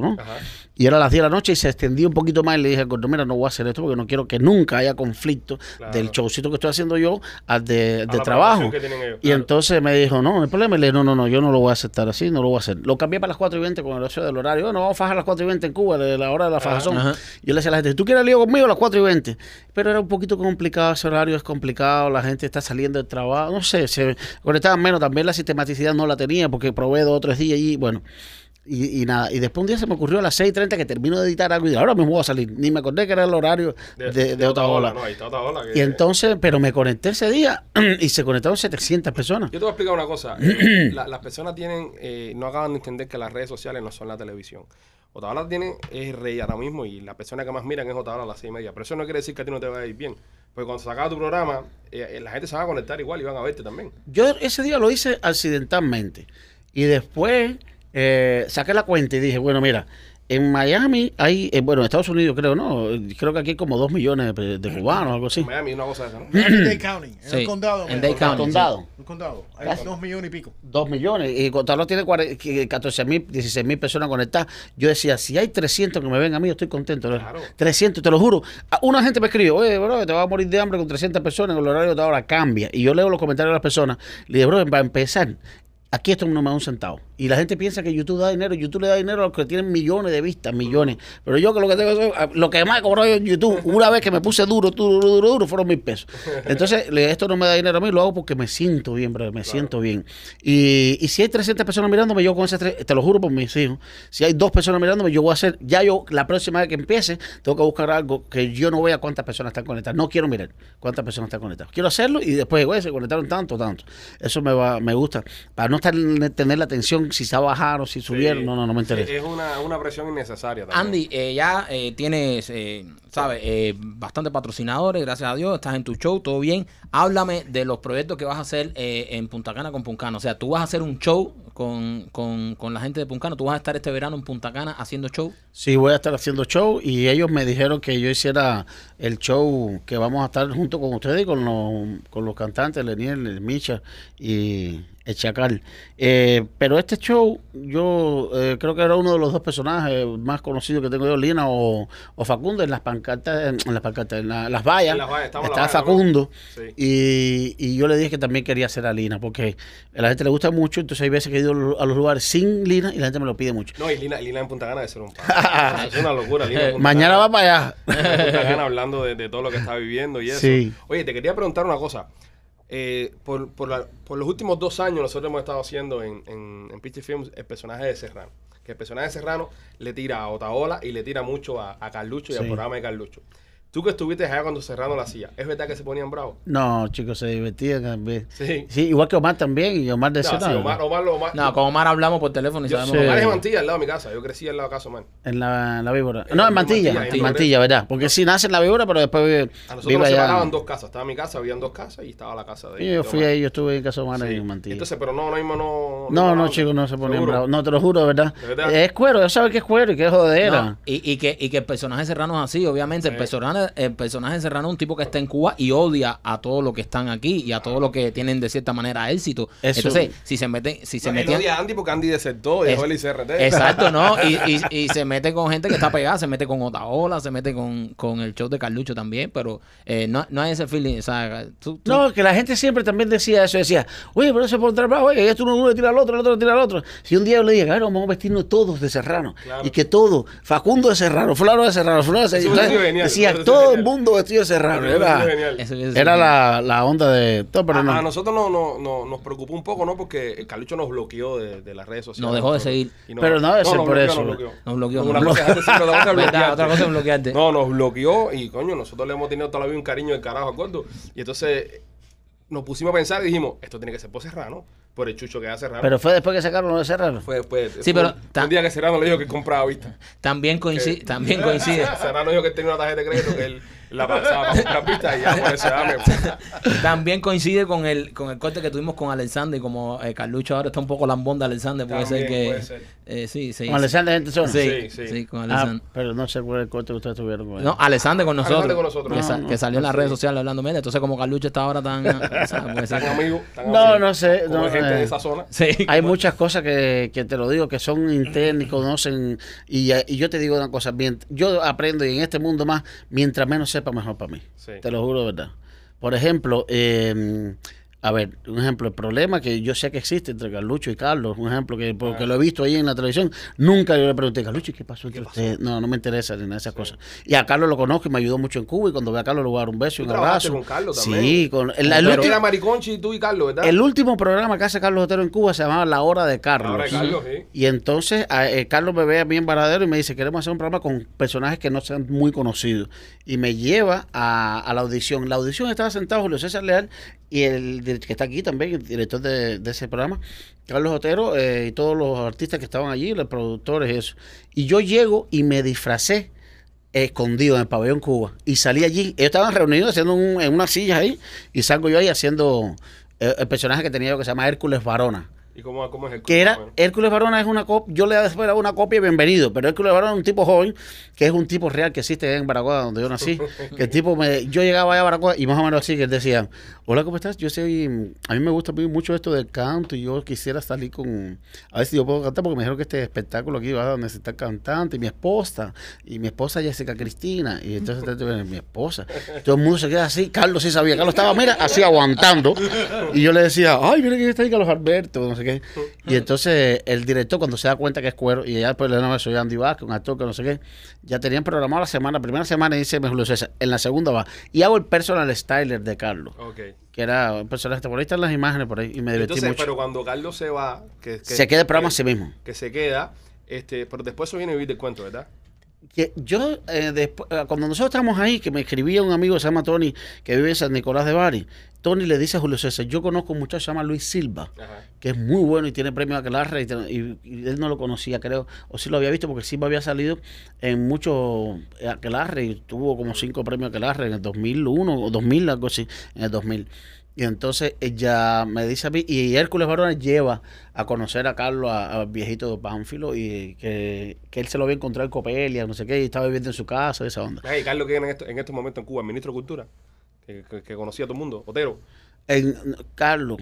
¿no? Y era las 10 de la noche y se extendió un poquito más y le dije al mira, no voy a hacer esto porque no quiero que nunca haya conflicto Claro. del showcito que estoy haciendo yo al de, A trabajo. programación que tienen ellos, Y claro. entonces me dijo, no, no hay problema. Y le dije, no, no, no, yo no lo voy a aceptar así, no lo voy a hacer. Lo cambié para las 4 y 20 con el hecho del horario. Bueno, vamos a fajar a las 4 y 20 en Cuba, de la hora de la fajazón. Ajá. Yo le decía a la gente, ¿tú quieres lío conmigo a las 4 y 20? Pero era un poquito complicado, ese horario es complicado, la gente está saliendo del trabajo, no sé, se conectaban menos. También la sistematicidad no la tenía porque probé dos o tres días allí, bueno. Y, y nada, y después un día se me ocurrió a las 6.30 que termino de editar algo y ahora mismo voy a salir. Ni me acordé que era el horario de, de otra ola. No, ahí está otra ola. que- Y entonces, pero me conecté ese día y se conectaron 700 personas. Yo te voy a explicar una cosa. Eh, la- las personas tienen, eh, no acaban de entender que las redes sociales no son la televisión. Otaola tiene, es rey ahora mismo y la persona que más miran es Otaola a las seis y media. Pero eso no quiere decir que a ti no te vaya a ir bien. Porque cuando se acaba tu programa, eh, eh, la gente se va a conectar igual y van a verte también. Yo ese día lo hice accidentalmente. Y después eh, saqué la cuenta y dije, bueno, mira, en Miami hay, eh, bueno, en Estados Unidos creo, ¿no? Creo que aquí hay como dos millones de, de cubanos o algo así. En Miami una cosa de esa, ¿no? Dade County, en Sí, el condado. en. Dade County. Condado. El condado. Hay Casi. dos millones y pico. Dos millones. Y Contalo tiene 14 mil, 16 mil personas conectadas. Yo decía, si hay 300 que me ven a mí, yo estoy contento. Claro. 300, te lo juro. A- Una gente me escribe, oye, bro, te vas a morir de hambre con 300 personas, el horario de ahora cambia. Y yo leo los comentarios de las personas. Le digo, bro, para empezar, aquí esto no me da un centavo. Y la gente piensa que YouTube da dinero. YouTube le da dinero a los que tienen millones de vistas, millones. Pero yo que lo que tengo es, lo que más he cobrado en YouTube, una vez que me puse duro, duro, duro, duro, fueron mil pesos. Entonces, esto no me da dinero a mí, lo hago porque me siento bien, bro, me siento bien. Y, y si hay 300 personas mirándome, yo con esas tres, te lo juro por mis hijos, si hay dos personas mirándome, yo voy a hacer, ya yo, la próxima vez que empiece, tengo que buscar algo que yo no vea cuántas personas están conectadas. No quiero mirar cuántas personas están conectadas. Quiero hacerlo y después, güey, se conectaron tanto, tanto. Eso me va, me gusta. Para no estar, tener la atención si se va a bajar o si subieron, no, no, no me interesa. Es una, una presión innecesaria también. Andy, eh, ya eh, tienes, eh, ¿sabes? Eh, bastante patrocinadores, gracias a Dios. Estás en tu show, todo bien. Háblame de los proyectos que vas a hacer eh, en Punta Cana con Puncano. O sea, tú vas a hacer un show con, con, con la gente de Puncano. Tú vas a estar este verano en Punta Cana haciendo show. Sí, voy a estar haciendo show y ellos me dijeron que yo hiciera el show que vamos a estar junto con ustedes y con los, con los cantantes, Leniel, el Micha y el Chacal. Eh, pero este show, yo eh, creo que era uno de los dos personajes más conocidos que tengo yo, Lina o, o Facundo, en las pancartas, en las pancartas, en la- las vallas. En las vallas, está vallas, Facundo. Sí. Y, y yo le dije que también quería hacer a Lina, porque a la gente le gusta mucho, entonces hay veces que he ido a los lugares sin Lina y la gente me lo pide mucho. No, y Lina, Lina en Punta Cana debe ser un pan. es una locura. Lina en Punta Mañana va para allá. en Punta Cana hablando de, de todo lo que está viviendo y eso. Sí. Oye, te quería preguntar una cosa. Eh, por, por, la- por los últimos dos años nosotros hemos estado haciendo en, en, en Pitchy Films el personaje de Serrano. Que el personaje de Serrano le tira a Otaola y le tira mucho a, a Carlucho y al Sí. programa de Carlucho. Tú que estuviste allá cuando Serrano lo hacía, ¿es verdad que se ponían bravos? No, chicos, se divertían también. Sí. Sí, igual que Omar también, y Omar No, decía sí, nada, Omar, Omar, lo- Omar- No, con Omar hablamos por teléfono y yo- sabemos. Sí. Omar es en Mantilla, al lado de mi casa. Yo crecí al lado de casa, Omar. en la, la víbora. En No, la en Mantilla, Mantilla, en Mantilla, ¿verdad? Porque sí nace en la víbora, pero después vive, A nosotros vive nos allá. separaban dos casas. Estaba mi casa, habían dos casas y estaba la casa de Y yo de fui Omar. ahí, yo estuve en casa de Omar Sí. en Mantilla. Entonces, pero no, no mismo no. no, no, no, chicos, no se ponían bravos. No, te lo juro, de verdad. ¿De verdad? Es cuero, ya sabes que es cuero y que es jodera. No, y, y que, y que el personaje serrano es así, obviamente. El, Sí. El personaje serrano es un tipo que está en Cuba y odia a todos los que están aquí y a todos los que tienen de cierta manera éxito. Eso- Entonces, si se meten, si se No, él metían. odia a Andy porque Andy desertó y dejó el ICRT. Exacto, ¿no? Y, y, y se mete con gente que está pegada, se mete con Otaola, se mete con, con el show de Carlucho también, pero eh, no, no hay ese feeling, o sea, tú- tú- No, que la gente siempre también decía eso, decía, oye, pero eso es por entrar bravo, oye, esto uno le tira al otro, el otro le tira al otro. Si un día yo le dije, claro, vamos a vestirnos todos de serrano, Claro. y que todo, Facundo de serrano, Floro de serrano, Floro de serrano, genial, decía, todo el mundo vestido de serrano, era, era la, la onda de todo, pero a, no. a nosotros no, no, no- nos preocupó un poco, ¿no? Porque Carlucho nos bloqueó de, de las redes sociales. Nos dejó de seguir. Pero no debe ser por bloqueó, eso. Nos bloqueó. Nos bloqueó. No, nos bloqueó y coño, nosotros le hemos tenido toda la vida un cariño del carajo al gordo. Y entonces nos pusimos a pensar y dijimos, esto tiene que ser por Serrano, por el chucho que hace Serrano. Pero fue después que sacaron lo de Serrano. fue después. Sí, fue pero un- día que Serrano le dijo que compraba vista. También coincide, también coincide. Serrano dijo que él tenía una tarjeta de crédito que él la comprar vistas y ya por me... También coincide con el con el corte que tuvimos con Alexander y como eh, Carlucho ahora está un poco lambón de Alexander, puede ser que puede ser. eh, sí, sí. Con Alexander Gente. Sí, Sí, sí, sí. con Ah, Alexander. pero no sé cuál es el corte que ustedes tuvieron con él. No, Alexander con nosotros. Alexander con nosotros. Que, sa- No, no, que salió en las sí. redes sociales hablando, mira, entonces como Carlucho está ahora tan... ser Tan que- amigos, tan No, no sé, Como no, hay gente eh. de esa zona. Sí. Hay muchas cosas que, que te lo digo, que son internas y conocen. Y, eh, y yo te digo una cosa, yo aprendo y en este mundo más, mientras menos sepa, mejor para mí. Sí. Te lo juro de verdad. Por ejemplo, eh, a ver, un ejemplo, el problema que yo sé que existe entre Carlucho y Carlos, un ejemplo que porque Ah. lo he visto ahí en la televisión, nunca yo le pregunté, Carlucho, ¿y ¿qué pasó entre ¿Qué pasó? ustedes? No, no me interesa ni nada de esas cosas. Y a Carlos lo conozco y me ayudó mucho en Cuba y cuando ve a Carlos le voy a dar un beso y un abrazo. con Carlos Sí, también. con el, el último- era Mariconchi, tú y Carlos, ¿verdad? el último programa que hace Carlos Otero en Cuba se llamaba La Hora de Carlos. Ahora Carlos, sí. Y entonces a- eh, Carlos me ve a mí en Varadero y me dice, queremos hacer un programa con personajes que no sean muy conocidos. Y me lleva a, a la audición. La audición estaba sentado Julio César Leal y el que está aquí también, el director de, ese programa, Carlos Otero eh, y todos los artistas que estaban allí, los productores y eso. Y yo llego y me disfracé escondido en el pabellón Cuba y salí allí. Ellos estaban reunidos haciendo un- en unas sillas ahí y salgo yo ahí haciendo eh, el personaje que tenía yo que se llama Hércules Varona ¿Y cómo, cómo es el que era. Hércules Varona es una copia, yo le esperaba una copia de bienvenido, pero Hércules Varona es un tipo joven, que es un tipo real que existe en Baracoa, donde yo nací, que el tipo me, yo llegaba allá a Baracoa y más o menos así, que él decía, hola, ¿cómo estás? Yo soy, a mí me gusta mucho esto del canto y yo quisiera salir con, a ver si yo puedo cantar, porque me dijeron que este espectáculo aquí va a necesitar cantante, y mi esposa, y mi esposa Jessica Cristina, y entonces mi esposa, todo el mundo se queda así, Carlos sí sabía, Carlos estaba, mira, así aguantando, y yo le decía, ay, mira que está ahí Carlos Alberto, no sé qué. Y entonces el director, cuando se da cuenta que es cuero, y ya después le nombra soy Andy Vázquez, un actor que no sé qué, ya tenían programado la semana, la primera semana y dice Julio César, en la segunda va. Y hago el personal styler de Carlos, Ok. que era un personaje, por ahí están las imágenes por ahí, y me divertí Entonces, mucho. pero cuando Carlos se va, que, que- se queda el programa que, así mismo. que se queda, este, pero después eso viene a vivir del cuento, ¿verdad? Que yo, eh, después, eh, cuando nosotros estábamos ahí, que me escribía un amigo que se llama Tony, que vive en San Nicolás de Bari, Tony le dice a Julio César, yo conozco un muchacho que se llama Luis Silva, Ajá. que es muy bueno y tiene premio a Aquelarre y, y- y él no lo conocía, creo, o sí lo había visto porque Silva había salido en muchos Aquelarre y tuvo como cinco premios Aquelarre en el 2001 o 2000, algo así, en el 2000. Y entonces ella me dice a mí, y Hércules Barona lleva a conocer a Carlos, a- al viejito de Pánfilo, y que, que él se lo había encontrado en Copelia, no sé qué, y estaba viviendo en su casa, esa onda. Ay, Carlos que en, esto- en estos momentos en Cuba, el ministro de Cultura, que, que- que conocía a todo el mundo, Otero. En, Carlos,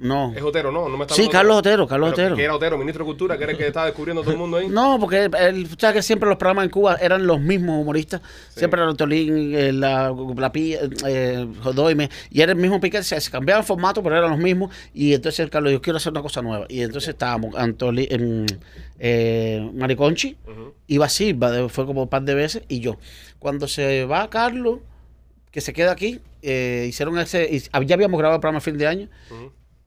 no. Es Otero, ¿no? no me está Sí, Carlos Otero. Carlos Pero Otero. Que era Otero, ministro de Cultura, que era el que estaba descubriendo todo el mundo ahí. No, porque él, sabes que siempre los programas en Cuba eran los mismos humoristas. Sí. Siempre era Tolín, eh, la, la Pi- eh, Jodoime, y era el mismo Piquet. Se, se cambiaban formato, pero eran los mismos. Y entonces el Carlos, yo quiero hacer una cosa nueva. Y entonces estábamos, Antoli, en, eh, Mariconchi, Ujú. iba Silva, fue como un par de veces, y yo. Cuando se va Carlos, que se queda aquí, eh, hicieron ese, y ya habíamos grabado el programa a fin de año.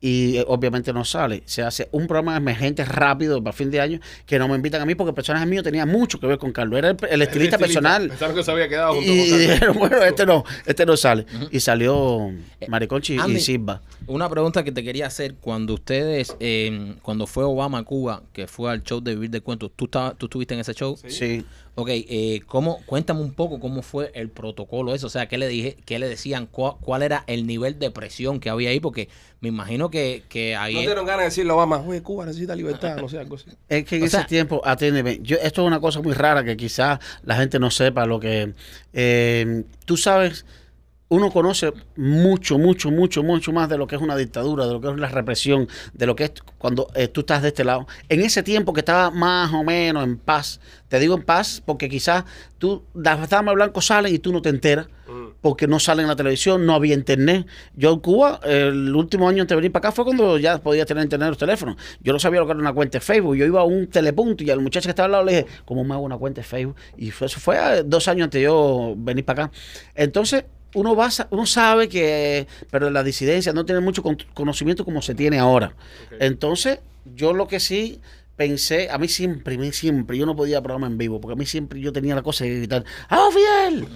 Y eh, obviamente no sale. Se hace un programa emergente rápido para fin de año que no me invitan a mí porque el personaje mío tenía mucho que ver con Carlos. Era el, el estilista personal. Pensaron que se había quedado junto Y, con Carlos. dijeron, bueno, este no, este no sale. Y salió Mariconchi Andy. y Silva. Una pregunta que te quería hacer, cuando ustedes, eh, cuando fue Obama a Cuba, que fue al show de Vivir de Cuentos, ¿tú, estabas- tú estuviste en ese show? Sí. Ok, eh, ¿cómo, cuéntame un poco cómo fue el protocolo eso, o sea, qué le dije, qué le decían, cuál, cuál era el nivel de presión que había ahí, porque me imagino que, que ahí... No dieron ganas de decirle a Obama, oye, Cuba necesita libertad, no sé, algo así. Es que en O ese sea- tiempo, atiéndeme, yo, esto es una cosa muy rara que quizás la gente no sepa lo que... eh, tú sabes, uno conoce mucho, mucho, mucho, mucho más de lo que es una dictadura, de lo que es la represión, de lo que es cuando eh, tú estás de este lado. En ese tiempo que estaba más o menos en paz, te digo en paz porque quizás tú, las damas blancos salen y tú no te enteras. Porque no salen en la televisión, no había internet. Yo en Cuba, el último año antes de venir para acá fue cuando ya podía tener internet en los teléfonos. Yo no sabía lo que era una cuenta de Facebook. Yo iba a un telepunto y al muchacho que estaba al lado le dije, ¿cómo me hago una cuenta de Facebook? Y fue, eso fue dos años antes de yo venir para acá. Entonces, uno va, uno sabe que, pero la disidencia no tiene mucho con- conocimiento como se tiene ahora. Entonces, yo lo que sí pensé, a mí siempre, a mí siempre, yo no podía programa en vivo, porque a mí siempre yo tenía la cosa de gritar, ¡Ah, Fidel!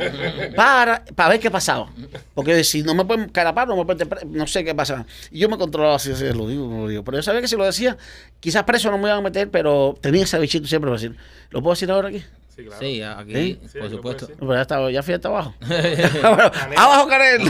Para, para ver qué pasaba. Porque si no me pueden carapar, no me pueden, no sé qué pasa. Y yo me controlaba si si lo digo no lo digo. Pero yo sabía que si lo decía, quizás preso no me iban a meter, pero tenía ese bichito siempre para decir, ¿lo puedo decir ahora aquí? Sí, claro. Sí, aquí, por supuesto. pero ya, ya fui hasta abajo. Bueno, ¡Abajo, Karel!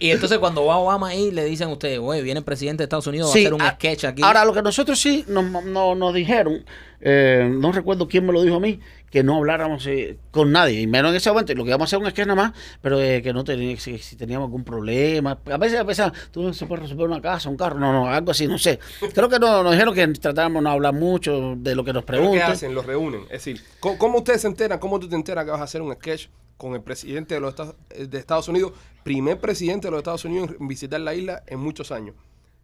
y, y entonces cuando va Obama ahí le dicen a ustedes, güey, viene el presidente de Estados Unidos, Sí, va a hacer un a- sketch aquí. Ahora, lo que nosotros sí nos, no- nos dijeron, eh, no recuerdo quién me lo dijo a mí, que no habláramos eh, con nadie, y menos en ese momento. Lo que íbamos a hacer un sketch nada más, pero eh, que no teníamos, si, si teníamos algún problema. A veces pensaban, tú no se puede resolver una casa, un carro, no, no, algo así, no sé. Creo que no, nos dijeron que tratáramos de no hablar mucho de lo que nos Pero ¿qué preguntan. hacen? Los reúnen. Es decir, ¿cómo, cómo ustedes se enteran? ¿Cómo tú te enteras que vas a hacer un sketch con el presidente de los Estados, de Estados Unidos, primer presidente de los Estados Unidos en visitar la isla en muchos años?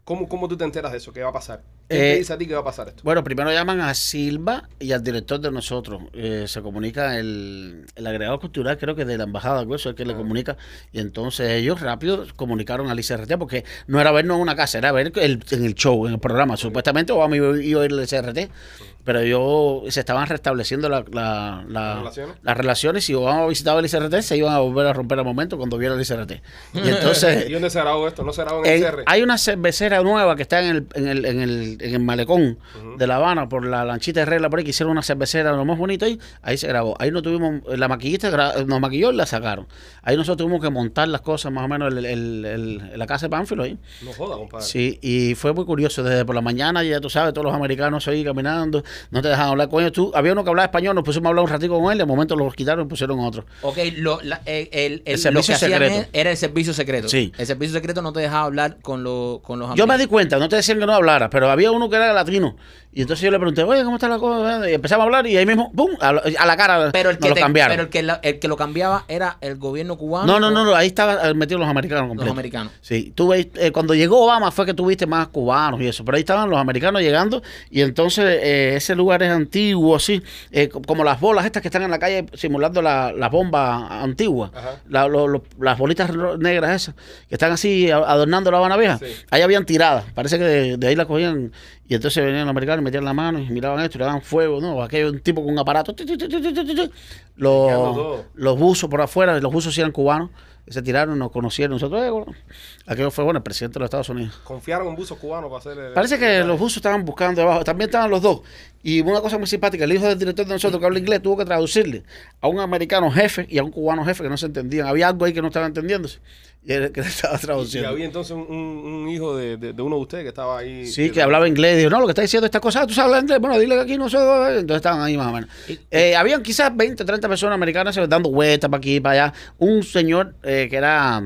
¿Cómo, cómo tú te enteras de eso? ¿Qué va a pasar? ¿Quién Eh, te dice a ti que va a pasar esto? Bueno, primero llaman a Silva y al director de nosotros. Eh, se comunica el, el agregado cultural, creo que de la embajada, algo eso es el que le comunica. Y entonces ellos rápido comunicaron al ICRT porque no era vernos en una casa, era ver el, en el show, en el programa. Supuestamente Obama iba, iba a ir al ICRT, pero yo se estaban restableciendo la- la- la- ¿Las relaciones? las relaciones. Si Obama visitaba el ICRT, se iban a volver a romper al momento cuando viera el ICRT. Y entonces. ¿Y dónde se grabó esto? ¿No se grabó en el En- CR? hay una cervecera nueva que está en el, en el, en el, en el malecón de La Habana, por la lanchita de regla por ahí, que hicieron una cervecera lo más bonito ahí, ahí se grabó. Ahí no tuvimos, la maquillista nos maquilló y la sacaron. Ahí nosotros tuvimos que montar las cosas más o menos en el- el- el- en la casa de Pánfilo ahí. No joda, compadre. Sí, y fue muy curioso. Desde por la mañana, ya tú sabes, todos los americanos ahí caminando, no te dejaban hablar con ellos. Tú, había uno que hablaba español, nos pusimos a hablar un ratito con él, de momento los quitaron y pusieron otro. Ok, lo, la- el, el- el- El lo servicio que secreto. era el servicio secreto. Sí. El servicio secreto no te dejaba hablar con, lo- con los Yo me amigos. di cuenta, no te decían que no hablara, pero había uno que era latino. Y entonces yo le pregunté, oye, ¿cómo está la cosa? Y empezamos a hablar y ahí mismo, ¡pum! A, la- a la cara Pero el que, lo te- cambiaron. pero el que, la- el que lo cambiaba era el gobierno cubano. no, no, no, no, ahí estaban metidos los americanos completos. americanos. Sí, tú ves, eh, cuando llegó Obama fue que tuviste más cubanos y eso, pero ahí estaban los americanos llegando y entonces eh, ese lugar es antiguo, así, eh, co- como las bolas estas que están en la calle simulando la- las bombas antiguas, Ajá. la- lo- lo- las bolitas negras esas, que están así adornando la Habana Vieja, Sí. ahí habían tiradas, parece que de, de ahí la cogían y entonces venían los americanos metían la mano y miraban esto y le daban fuego, ¿no? Aquello un tipo con un aparato, los, los buzos por afuera, los buzos eran cubanos, se tiraron, nos conocieron, nosotros, eh, bueno, aquello fue bueno, el presidente de los Estados Unidos. Confiaron en buzos cubanos para hacer el- Parece que los buzos estaban buscando debajo, también estaban los dos. Y una cosa muy simpática, el hijo del director de nosotros que habla inglés tuvo que traducirle a un americano jefe y a un cubano jefe que no se entendían. Había algo ahí que no estaban entendiéndose. Y él que le estaba Y, y traduciendo. había entonces un, un- hijo de, de- de uno de ustedes que estaba ahí. Sí, que hablaba inglés. Dijo, no, lo que está diciendo esta cosa, ¿tú sabes inglés? Bueno, dile que aquí no sé. Entonces estaban ahí más o menos. Eh, habían quizás 20, 30 personas americanas dando vueltas para aquí, para allá. Un señor eh, que era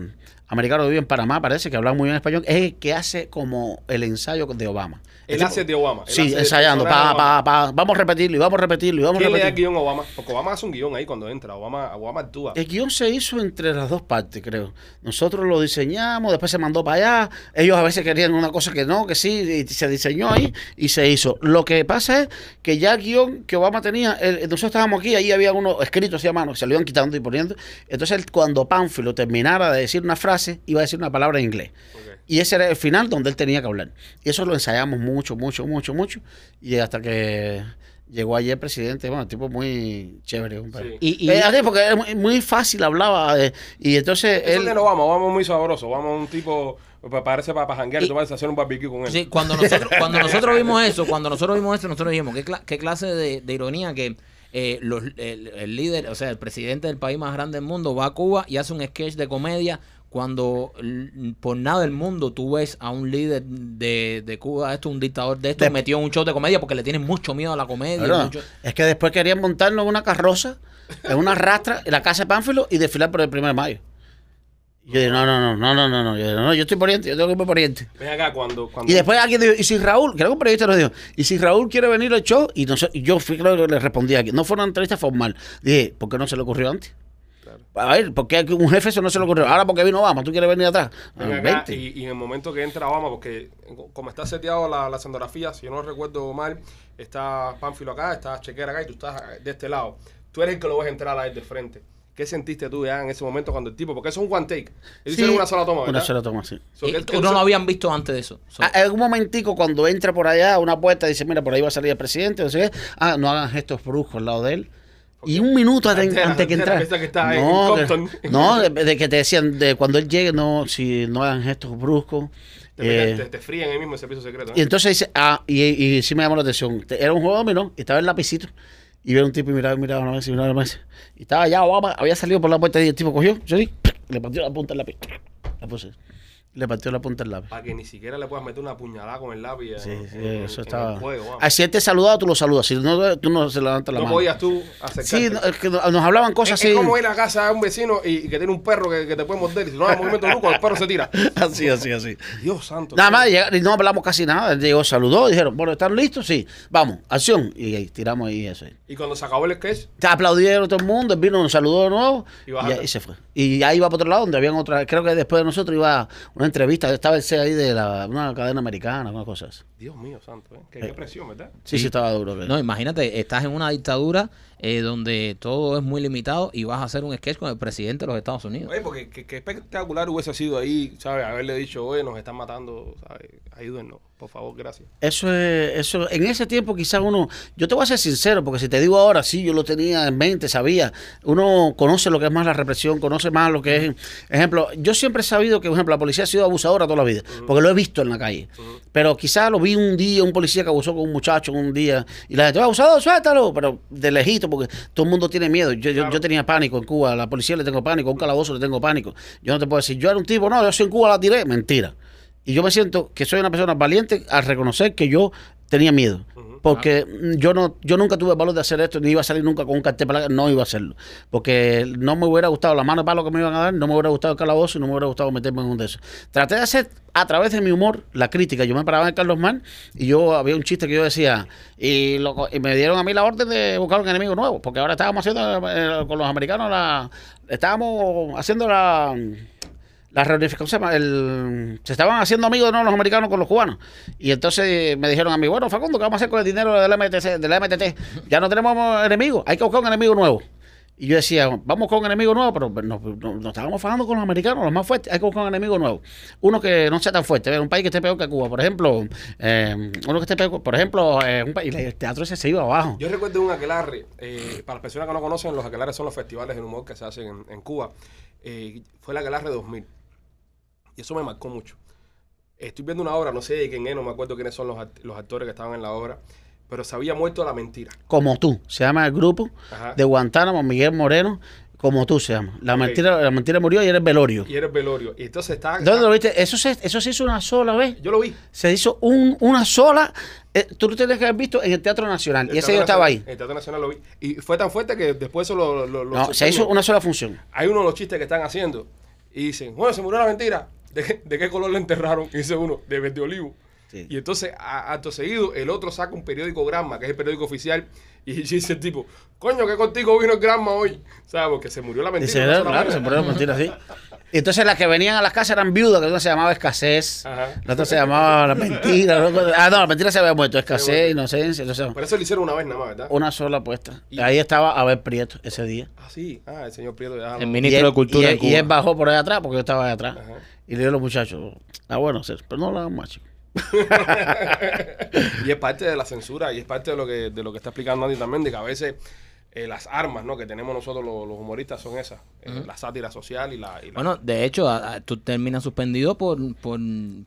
americano que vive en Panamá, parece que hablaba muy bien español, es el que hace como el ensayo de Obama. Ese- hace de Obama. Sí, ensayando. Pa, pa, pa, vamos a repetirlo y vamos a repetirlo y vamos a ¿Quién le da el repetirlo. guion a Obama? Porque Obama hace un guion ahí cuando entra. Obama, Obama actúa. El guion se hizo entre las dos partes, creo. Nosotros lo diseñamos, después se mandó para allá. Ellos a veces querían una cosa que no, que sí, y se diseñó ahí y se hizo. Lo que pasa es que ya el guion que Obama tenía, él- nosotros estábamos aquí, ahí había unos escritos así a mano, que se lo iban quitando y poniendo. Entonces, él, cuando Pánfilo terminara de decir una frase, iba a decir una palabra en inglés. Y ese era el final donde él tenía que hablar. Y eso lo ensayamos mucho, mucho, mucho, mucho. Y hasta que llegó ayer el presidente, bueno, tipo muy chévere. Sí. Y, y- Eh, así, porque es muy, muy fácil, hablaba. eh, y entonces Eso él. de Obama. Obama es muy sabroso. Es un tipo. pa- Parece para janguear y Y- tomarse a hacer un barbecue con él. Sí, cuando nosotros, cuando nosotros vimos eso, cuando nosotros vimos eso, nosotros dijimos, qué, cla- qué clase de, de ironía que eh, los, el, el líder, o sea, el presidente del país más grande del mundo va a Cuba y hace un sketch de comedia cuando por nada del mundo tú ves a un líder de, de Cuba, esto, un dictador de esto, De- metido en un show de comedia porque le tienen mucho miedo a la comedia. Mucho- Es que después querían montarnos en una carroza, en una rastra, en la casa de Pánfilo y desfilar por el 1 de mayo. Y yo dije, no, no, no, no, no, no, no, yo, no, yo estoy por Oriente, yo tengo que ir por Oriente. Ven acá cuando. cuando Y después alguien dijo, y si Raúl, creo que un periodista nos dijo, y si Raúl quiere venir al show, y, no sé- y yo fui, creo que le respondí aquí, no fue una entrevista formal. Dije, ¿por qué no se le ocurrió antes? A ver, ¿por qué a un jefe eso no se le ocurrió? Ahora porque vino Obama, ¿tú quieres venir atrás? Ah, acá, y, y en el momento que entra Obama, porque como está seteado la, la escenografía, si yo no recuerdo mal, está Pánfilo acá, está Chequera acá y tú estás de este lado. Tú eres el que lo ves entrar a él de frente. ¿Qué sentiste tú ya en ese momento cuando el tipo, porque eso es un one take, ellos Sí, una sola toma, ¿verdad? Una sola toma, sí. So, Y que no lo habían visto antes de eso. So, Ah, En un momentico, cuando entra por allá a una puerta, dice, mira, por ahí va a salir el presidente, no sé qué. Ah, no hagan gestos bruscos al lado de él. Y un minuto antes, entera, antes que entrar. que está no, que, no de, de que te decían, de cuando él llegue, no, si no hagan gestos bruscos. te, Eh, te, te fríen ahí mismo ese servicio secreto. y ¿eh? entonces dice, ah, y, y sí me llamó la atención. Te- Era un juego de dominó y estaba el lapicito. Y veo un tipo y miraba, miraba una vez y miraba una vez. Y estaba ya Obama, había salido por la puerta y el tipo cogió, yo sí, le partió la punta del lápiz. La puse. Le partió la punta del lápiz. Para que ni siquiera le puedas meter una puñalada con el lápiz en, Sí, sí, en- eso en estaba. el juego. vamos. Así él te saludaba, tú lo saludas. Si no, tú no se levantas la No mano. podías tú acercarte. Sí, no, es que no- nos hablaban cosas es, así. es como ir a casa de un vecino y, y que tiene un perro que, que te puede morder y si no hay movimiento brusco, el perro se tira. así, así, así. Dios santo. Nada más, y no hablamos casi nada. Él llegó, saludó, dijeron, bueno, ¿están listos? Sí, vamos, acción. Y ahí tiramos ahí eso. Y cuando se acabó el sketch, Te aplaudieron todo el mundo, él vino, nos saludó de nuevo Y y, se fue. Y ahí iba para otro lado, donde habían otra, creo que después de nosotros iba una entrevista, estaba el C ahí de la, una cadena americana, una cosa así. Dios mío santo, ¿eh? Qué, qué presión, ¿verdad? Sí, sí, estaba duro. que- no, imagínate, estás en una dictadura eh, donde todo es muy limitado y vas a hacer un sketch con el presidente de los Estados Unidos. Oye, porque qué, qué espectacular hubiese sido ahí, ¿sabes? Haberle dicho, oye, nos están matando, ¿sabes? Ayúdennos, por favor, gracias. Eso es, eso, en ese tiempo quizás uno, yo te voy a ser sincero, porque si te digo ahora, sí, yo lo tenía en mente, sabía, uno conoce lo que es más la represión, conoce más lo que es, ejemplo, yo siempre he sabido que, por ejemplo, la policía ha sido abusadora toda la vida, porque lo he visto en la calle, pero quizás lo vi un día, un policía que abusó con un muchacho un día, y la gente, "Ah, abusador, suéltalo, pero de lejito, porque todo el mundo tiene miedo, yo, yo, Claro. yo tenía pánico en Cuba, a la policía le tengo pánico, a un calabozo le tengo pánico, yo no te puedo decir, yo era un tipo, no, yo soy en Cuba, la tiré, mentira. Y yo me siento que soy una persona valiente al reconocer que yo tenía miedo. Porque yo no yo nunca tuve valor de hacer esto, ni iba a salir nunca con un cartel para no iba a hacerlo. Porque no me hubiera gustado la mano de palo que me iban a dar, no me hubiera gustado el calabozo y no me hubiera gustado meterme en un de esos. Traté de hacer a través de mi humor la crítica. Yo me paraba en Carlos Man y yo había un chiste que yo decía, y, lo- me dieron a mí la orden de buscar un enemigo nuevo, porque ahora estábamos haciendo eh, con los americanos la. Estábamos haciendo la la reunificación. El, se estaban haciendo amigos ¿no? los americanos con los cubanos. Y entonces me dijeron a mí, bueno, Facundo, ¿qué vamos a hacer con el dinero del MTC, del MTT? Ya no tenemos enemigos, hay que buscar un enemigo nuevo. Y yo decía, vamos con un enemigo nuevo, pero nos, nos- estábamos fajando con los americanos, los más fuertes, hay que buscar un enemigo nuevo. Uno que no sea tan fuerte, un país que esté peor que Cuba, por ejemplo, eh, uno que esté peor, por ejemplo, eh, un país, el teatro ese se iba abajo. Yo recuerdo un aquelarre, eh, para las personas que no conocen, los aquelarres son los festivales de humor que se hacen en, en Cuba. Fue el aquelarre 2000. Y eso me marcó mucho. Estoy viendo una obra, no sé de quién es, no me acuerdo quiénes son los, act- los actores que estaban en la obra, pero se había muerto la mentira. Como tú, se llama el grupo Ajá. de Guantánamo, Miguel Moreno, como tú se llama. La mentira, la mentira murió y era el velorio. Y era el velorio. Y entonces estaba... ¿Dónde lo viste? Eso se, eso se hizo una sola vez. Yo lo vi. Se hizo un, una sola. eh, tú lo tienes que haber visto en el Teatro Nacional. El y ese yo estaba ahí. Nacional- El Teatro Nacional lo vi. Y fue tan fuerte que después eso lo... lo- lo No, se hizo una sola función. Hay uno de los chistes que están haciendo y dicen, bueno, se murió la mentira. ¿De qué, de qué color le enterraron? Y dice uno, de verde olivo. Sí. Y entonces, acto seguido, el otro saca un periódico Granma, que es el periódico oficial, y dice el tipo, coño, ¿qué contigo vino el Granma hoy? ¿Sabes? Porque se murió la mentira. Dice, una claro, se murió la mentira así. Y entonces las que venían a las casas eran viudas, que una se llamaba escasez, Ajá. la otra se llamaba la mentira. Ah, no, la mentira se había muerto, escasez, inocencia. entonces, Por eso lo hicieron una vez nada más, ¿verdad? una sola puesta. Y- Ahí estaba Abel Prieto ese día. Ah, sí. Ah, el señor Prieto. ya El lo- ministro y él, de Cultura y de él- Cuba. y él bajó por ahí atrás, porque yo estaba ahí atrás. Ajá. Y le digo a los muchachos, ah, bueno, César, pero no lo hagan más, y es parte de la censura y es parte de lo que, de lo que está explicando Andy también, de que a veces eh, las armas ¿no? que tenemos nosotros los, los humoristas son esas, eh, la sátira social y la... y la- Bueno, de hecho, a- a- tú terminas suspendido por por,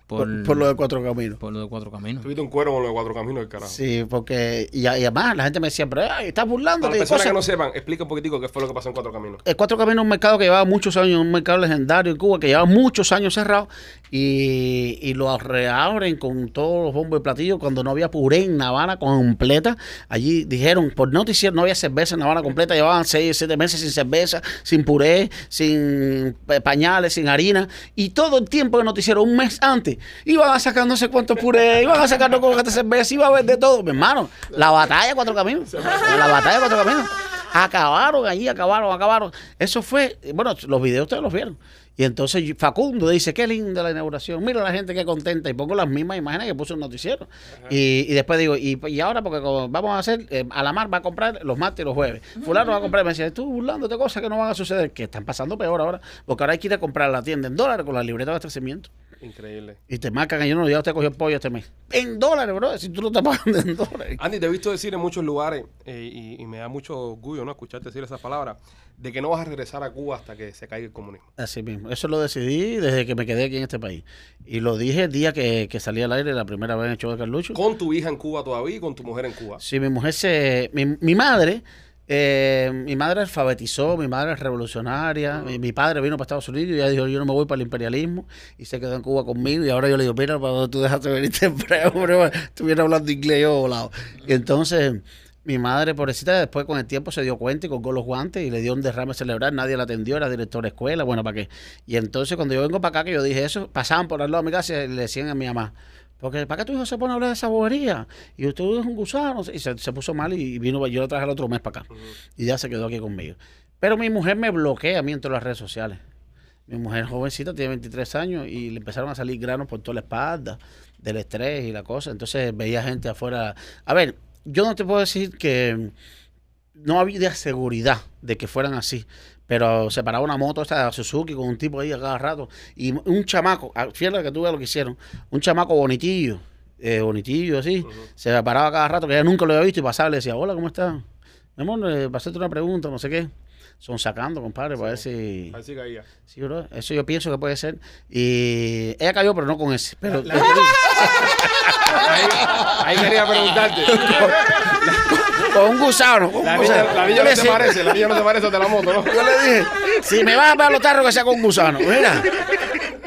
por, Por, por lo de cuatro caminos. por lo de cuatro caminos. Tuviste un cuero con los de cuatro caminos del carajo. Sí, porque, y, y además la gente me decía, pero ay, estás Para burlándote. las personas cosas". que no sepan, explica un poquitico qué fue lo que pasó en Cuatro Caminos. El Cuatro Caminos es un mercado que llevaba muchos años, un mercado legendario en Cuba, que llevaba muchos años cerrado, y, y lo reabren con todos los bombos y platillos cuando no había puré en Habana completa. Allí dijeron, por noticiero no había cerveza en La Habana completa, llevaban seis, siete meses sin cerveza, sin puré, sin pañales, sin harina, y todo el tiempo de noticiero, un mes antes, iban a sacar no sé cuántos puré, iban a sacar no sé cuántas cerveza, iba a haber de todo, mi hermano. La batalla de Cuatro Caminos, la batalla de Cuatro Caminos. Acabaron allí, acabaron, acabaron. Eso fue, bueno, los videos ustedes los vieron. Y entonces Facundo dice, qué linda la inauguración, mira la gente que contenta, y pongo las mismas imágenes que puso el noticiero. Y, y después digo, y, y ahora porque como vamos a hacer, eh, Alamar va a comprar los martes y los jueves, fulano va a comprar, me decía, tú burlándote cosas que no van a suceder, que están pasando peor ahora, porque ahora hay que ir a comprar a la tienda en dólares con la libreta de abastecimiento. Increíble. Y te marcan, y yo no, ya usted cogió el pollo este mes. En dólares, bro, si tú no estás pagando en dólares. Andy, te he visto decir en muchos lugares, eh, y, y me da mucho orgullo ¿no? escucharte decir esas palabras, de que no vas a regresar a Cuba hasta que se caiga el comunismo. Así mismo. Eso lo decidí desde que me quedé aquí en este país. Y lo dije el día que, que salí al aire la primera vez en el show de Carlucho. Con tu hija en Cuba todavía y con tu mujer en Cuba. Sí, mi mujer se... Mi, mi madre... eh, mi madre alfabetizó, mi madre es revolucionaria, mi, mi padre vino para Estados Unidos y ella dijo, yo no me voy para el imperialismo y se quedó en Cuba conmigo y ahora yo le digo, mira, para tú dejaste de venir temprano, bro, estuviera hablando inglés yo volado. Y entonces mi madre, pobrecita, después con el tiempo se dio cuenta y colgó los guantes y le dio un derrame cerebral, nadie la atendió, era director de escuela, bueno, ¿para qué? Y entonces cuando yo vengo para acá, que yo dije eso, pasaban por al lado de mi casa y le decían a mi mamá, porque ¿para qué tu hijo se pone a hablar de esa bobería? Y usted es un gusano. Y se, se puso mal y vino, yo lo traje el otro mes para acá. Y ya se quedó aquí conmigo. Pero mi mujer me bloquea a mí en todas las redes sociales. Mi mujer jovencita tiene 23 años y le empezaron a salir granos por toda la espalda, del estrés y la cosa. Entonces veía gente afuera. A ver, yo no te puedo decir que no había seguridad de que fueran así. Pero se paraba una moto esta de Suzuki con un tipo ahí a cada rato. Y un chamaco, ah, fíjate que tú veas lo que hicieron. Un chamaco bonitillo, eh, bonitillo así. Se paraba a cada rato, que ella nunca lo había visto y pasaba y le decía, hola, ¿cómo estás? Mi amor, eh, para hacerte una pregunta, no sé qué. Son sacando, compadre, para ver si... Así caía. Sí, bro. Eso yo pienso que puede ser. Y ella cayó, pero no con ese. Pero La- ahí, ahí quería preguntarte. con un gusano. un La gusano. niña, la niña Yo no le se decía- parece, la niña no se parece de la moto, ¿no? Yo le dije, si me vas a pagar los tarros, que sea con gusano. Mira.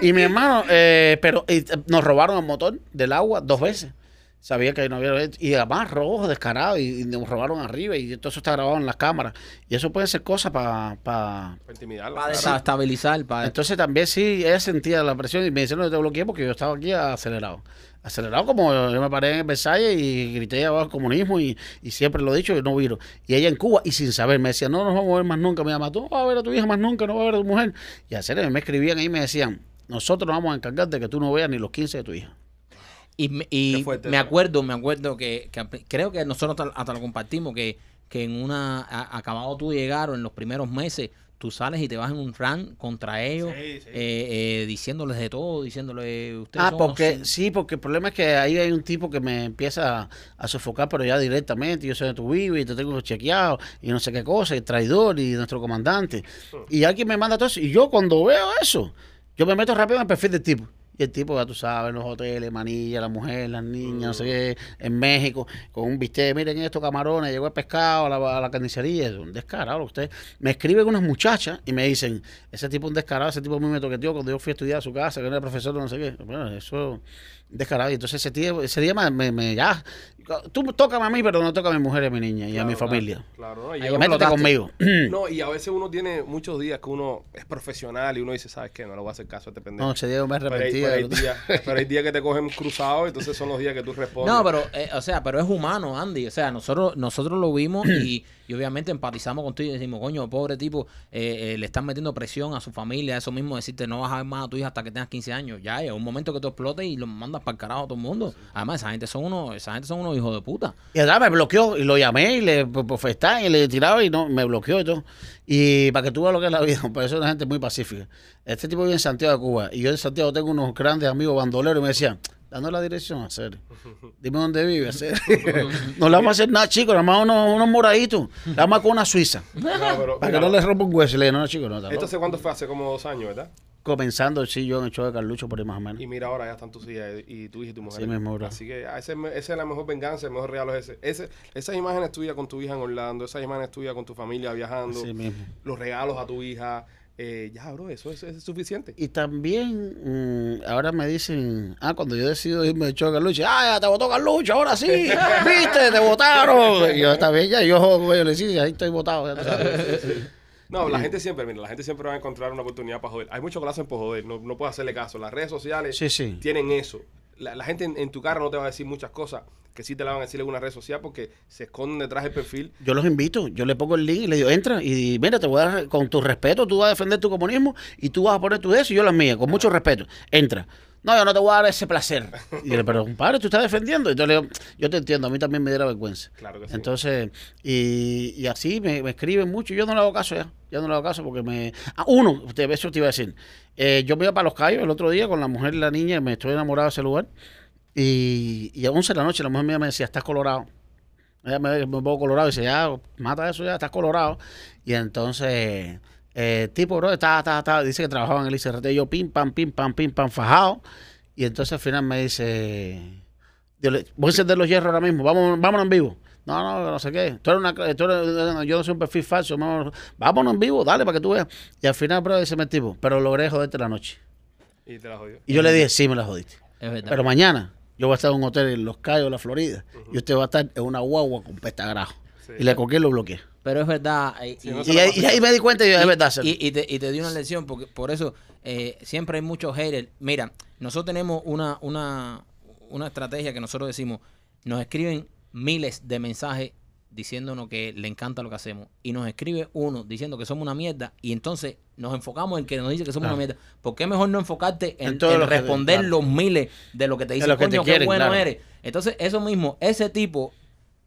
Y mi hermano, eh, pero y, eh, nos robaron el motor del agua dos veces. Sabía que no había. Y además, rojo, descarado. Y, y nos robaron arriba. Y todo eso está grabado en las cámaras. Y eso puede ser cosa para. Para intimidarla. Para desestabilizar, para... Entonces también sí, ella sentía la presión. Y me dice, no, te bloqueé porque yo estaba aquí acelerado. Acelerado como yo me paré en Versalles y grité abajo comunismo. Y, y siempre lo he dicho y no viro. Y ella en Cuba, y sin saber, me decía, no nos vamos a ver más nunca. Me llama, tú no vas a ver a tu hija más nunca, no vas a ver a tu mujer. Y serio, me escribían ahí y me decían, nosotros nos vamos a encargar de que tú no veas ni los 15 de tu hija. Y, me- y fuerte me acuerdo, me acuerdo que, que creo que nosotros hasta, hasta lo compartimos, que, que en una, a- acabado tú de llegar o en los primeros meses, tú sales y te vas en un run contra ellos, Sí, sí. eh, eh, diciéndoles de todo, diciéndoles, ustedes Ah, son porque así". sí, porque el problema es que ahí hay un tipo que me empieza a, sofocar, pero ya directamente. Yo sé de tu vivo y te tengo chequeado y no sé qué cosa, el traidor y nuestro comandante. Y alguien me manda todo eso. Y yo cuando veo eso, yo me meto rápido en el perfil del tipo. Y el tipo, ya tú sabes, en los hoteles, Manilla, la mujer, las niñas, no sé qué, en México, con un bistec, miren estos camarones, llegó el pescado a la, a la carnicería, es un descarado. Usted me escriben unas muchachas y me dicen, ese tipo es un descarado, ese tipo a mí me toqueteó cuando yo fui a estudiar a su casa, que era profesor no sé qué. Bueno, eso descarado. Y entonces ese día, ese día me, me, me- ya, tú tócame a mí, pero no toca a mi mujer y a mi niña y a Claro, mi claro, familia. Claro, ¿no? Y Ahí Métete conmigo. no, y a veces uno tiene muchos días que uno es profesional y uno dice, ¿sabes qué? No le voy a hacer caso a este pendejo. No, ese día yo me pero, hay, arrepentí. pero hay días, pero hay días que te cogen cruzado, entonces son los días que tú respondes. No, pero, eh, o sea, pero es humano, Andy. O sea, nosotros, nosotros lo vimos y, y obviamente empatizamos contigo y decimos, coño, pobre tipo, eh, eh, le están metiendo presión a su familia, eso mismo, decirte, no vas a ver más a tu hija hasta que tengas 15 años. Ya, es un momento que tú explotes y lo mandas para el carajo a todo el mundo. Además, esa gente son unos, esa gente son unos hijos de puta. Y atrás me bloqueó y lo llamé y le profestaba y le tiraba y no, me bloqueó y todo. Y para que tú veas lo que es la vida, por eso es una gente muy pacífica. Este tipo vive en Santiago de Cuba y yo en Santiago tengo unos grandes amigos bandoleros y me decían, dando la dirección, hacer. Dime dónde vive, hacer. no le vamos a hacer nada, chicos, nada más unos, unos moraditos. Le vamos a con una suiza. No, pero, Para que no le rompa un hueso. Le no, chicos, no, ¿Esto loco". hace cuánto fue? Hace como dos años, ¿verdad? Comenzando, sí, yo en el show de Carlucho por ahí más o menos. Y mira, ahora ya están tus hijas y tu hija y tu mujer. Sí mismo, bro. Así que ah, ese, esa es la mejor venganza, el mejor regalo es ese. ese. Esas imágenes tuyas con tu hija en Orlando, esas imágenes tuyas con tu familia viajando, mismo. los regalos a tu hija. Eh, ya, bro, eso, es- suficiente. Y también, mm, ahora me dicen, ah, cuando yo decido irme del show de Carlucho, ah, ya te votó Carlucho, ahora sí, viste, te votaron. Y yo, bien, ya, yo, güey, le sí, ahí estoy votado, ya tú sabes. No, la gente siempre, mira, la gente siempre va a encontrar una oportunidad para joder. Hay muchos que lo hacen por joder, no, no puedes hacerle caso. Las redes sociales Sí, sí. tienen eso. la, la gente en, en tu cara no te va a decir muchas cosas que sí te la van a decir en una red social porque se esconden detrás del perfil. Yo los invito, yo le pongo el link y le digo, entra y mira, te voy a dar, con tu respeto, tú vas a defender tu comunismo y tú vas a poner tu de eso y yo las mías, con mucho respeto. Entra. No, yo no te voy a dar ese placer. Y yo le pero compadre, tú estás defendiendo. Entonces le digo, yo te entiendo, a mí también me diera vergüenza. Claro que sí. Entonces, y, y así me, me escriben mucho. Yo no le hago caso ya. Ya no le hago caso porque me. Ah, uno, eso te iba a decir. Eh, yo me iba para Los Cayos el otro día con la mujer y la niña. Me estoy enamorado de ese lugar. Y, y a 11 de la noche la mujer mía me decía, estás colorado. Ella me ve me pongo colorado y dice, ya, mata eso ya, estás colorado. Y entonces, eh, tipo, bro, está, está, está, dice que trabajaba en el ICRT. Y yo, pim, pam, pim, pam, pim, pam, fajado. Y entonces al final me dice, voy a encender los hierros ahora mismo, vamos, vámonos en vivo. No, no, no sé qué. Tú eres una, tú eres- yo no soy un perfil falso. Vámonos, vámonos en vivo, dale para que tú veas. Y al final, bro, dice el tipo, pero logré joderte la noche. Y te la jodió. Y yo le dije, sí, me la jodiste. Es verdad. Pero mañana yo voy a estar en un hotel en Los Cayos, la Florida, y usted va a estar en una guagua con pestagrajo. Sí. Y le coqué y lo bloqueé. Pero es verdad. eh, Sí, y- no Y ahí, y me di cuenta y yo, es verdad. Y, y te, y te di una lección, porque por eso eh, siempre hay muchos haters. Mira, nosotros tenemos una, una, una estrategia que nosotros decimos, nos escriben miles de mensajes diciéndonos que le encanta lo que hacemos. Y nos escribe uno diciendo que somos una mierda. Y entonces nos enfocamos en que nos dice que somos Claro. una mierda. ¿Por qué mejor no enfocarte en, En todo en lo que- responder claro. los miles de lo que te dicen? lo que te "Coño, qué bueno claro. eres. Entonces, eso mismo, ese tipo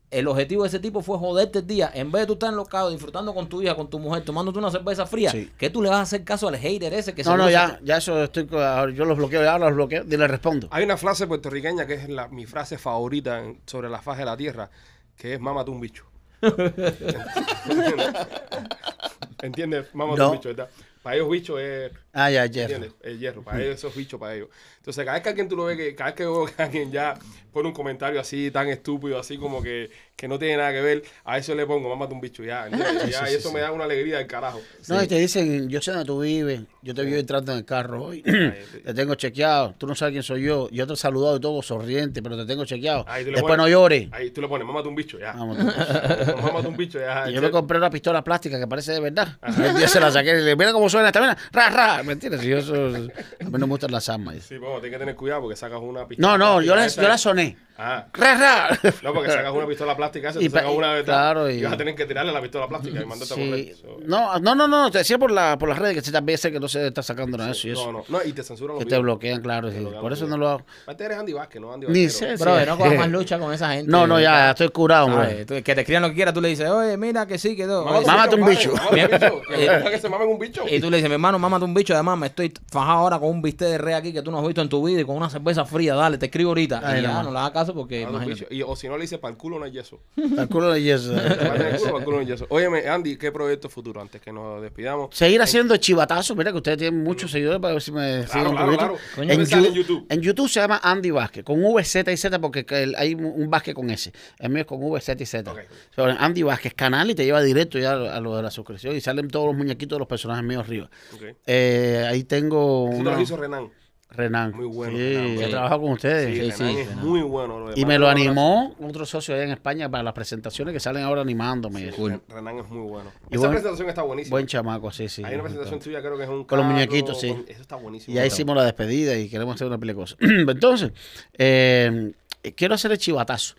el objetivo de ese tipo fue joderte el día. En vez de tú estar enlocado, disfrutando con tu hija, con tu mujer, tomándote una cerveza fría, Sí. ¿qué tú le vas a hacer caso al hater ese que no, seguro no, se- ya, ya eso estoy. Yo los bloqueo, ya los bloqueo y les respondo. Hay una frase puertorriqueña que es la, mi frase favorita en- sobre la faz de la tierra, que es mámate un bicho. ¿Entiendes? Mámate No. un bicho, ¿verdad? Para ellos bicho es, Ah, ya. ¿entiendes? El hierro. Para ellos eso es bicho para ellos. Entonces, cada vez que alguien tú lo ves, que, cada vez que veo que alguien ya pone un comentario así, tan estúpido, así como que, que no tiene nada que ver, a eso le pongo, mámate un bicho, ya. ¿entiendes? Ya, Sí, y eso sí. me da una alegría del carajo. No, y te dicen, yo sé dónde tú vives, yo te vi entrando en el carro hoy, te tengo chequeado, tú no sabes quién soy yo, yo te he saludado y todo sonriente, pero te tengo chequeado. Ahí Después pones- no llores. Ahí tú le pones, mámate un bicho, ya. Mámate un bicho, ya. Y yo me compré una pistola plástica que parece de verdad. Y el día se la saqué y le dije, mira cómo suena esta mira, ra, ra. Mentira, si yo eso, a mí no me gustan las armas. Sí, bueno, tienes que tener cuidado porque sacas una pistola. No, no, yo la, plástica yo la esa- soné. Ah. Ra, ra. No, porque sacas una pistola plástica esa, Y sacas una de claro, y... y- vas a tener que tirarle la pistola plástica y mandarte a Sí. correr. So, No, no, no, no, te decía por, la, por las redes que se también sé que no se está sacando nada eso y eso. no, no, no, y te censuran los Que te bloquean, claro. sí. bloquean Por eso no lo hago. Aparte eres Andy Vázquez, no Andy Ni Vaquero. sé. Bro, Sí. no cojas más lucha con esa gente. No, no, ya, ya estoy curado. Tú- Que te escriban lo que quieras, tú le dices, oye, mira que sí, que todo. Mámate un bicho. un bicho. Que me gusta que se mamen un bicho. Y tú le dices, mi hermano, mámate un bicho. Además, me estoy fajado ahora con un bistec de re aquí que tú no has visto en tu vida y con una cerveza fría. Dale, te escribo ahorita. Y ya, no. le hagas caso porque imagínate. Y, o si no le dices, para el culo no hay yeso. Culo. Para el culo, para el culo no hay yeso. Óyeme, Andy, ¿qué proyecto futuro antes que nos despidamos? Seguir haciendo chivatazo. Mira que ustedes tienen muchos seguidores para ver si me claro, claro. Coño, En, ¿dónde sale Yu- en YouTube? en YouTube se llama Andy Vázquez, con V, Z y Z, porque hay un- Vázquez con S. El mío es con V, Z y Z. Pero Andy Vázquez, canal, y te lleva directo ya a lo de la suscripción. Y salen todos los muñequitos de los personajes míos arriba. Eh, ahí tengo Eso te una- lo hizo Renan. Renan. Muy bueno, Sí, Renan, sí. con ustedes. Sí, sí, Renan es Renan. muy bueno. lo Y me lo animó otro socio allá en España para las presentaciones que salen ahora animándome. Ren- Renan es muy bueno. Y Esa buen- presentación está buenísima. Buen chamaco, sí, sí. Hay una presentación tuya, creo que es un Con los muñequitos, sí. con- Eso está buenísimo. Y ahí hicimos la despedida y queremos hacer una pila de cosas. Entonces, eh, quiero hacer el chivatazo.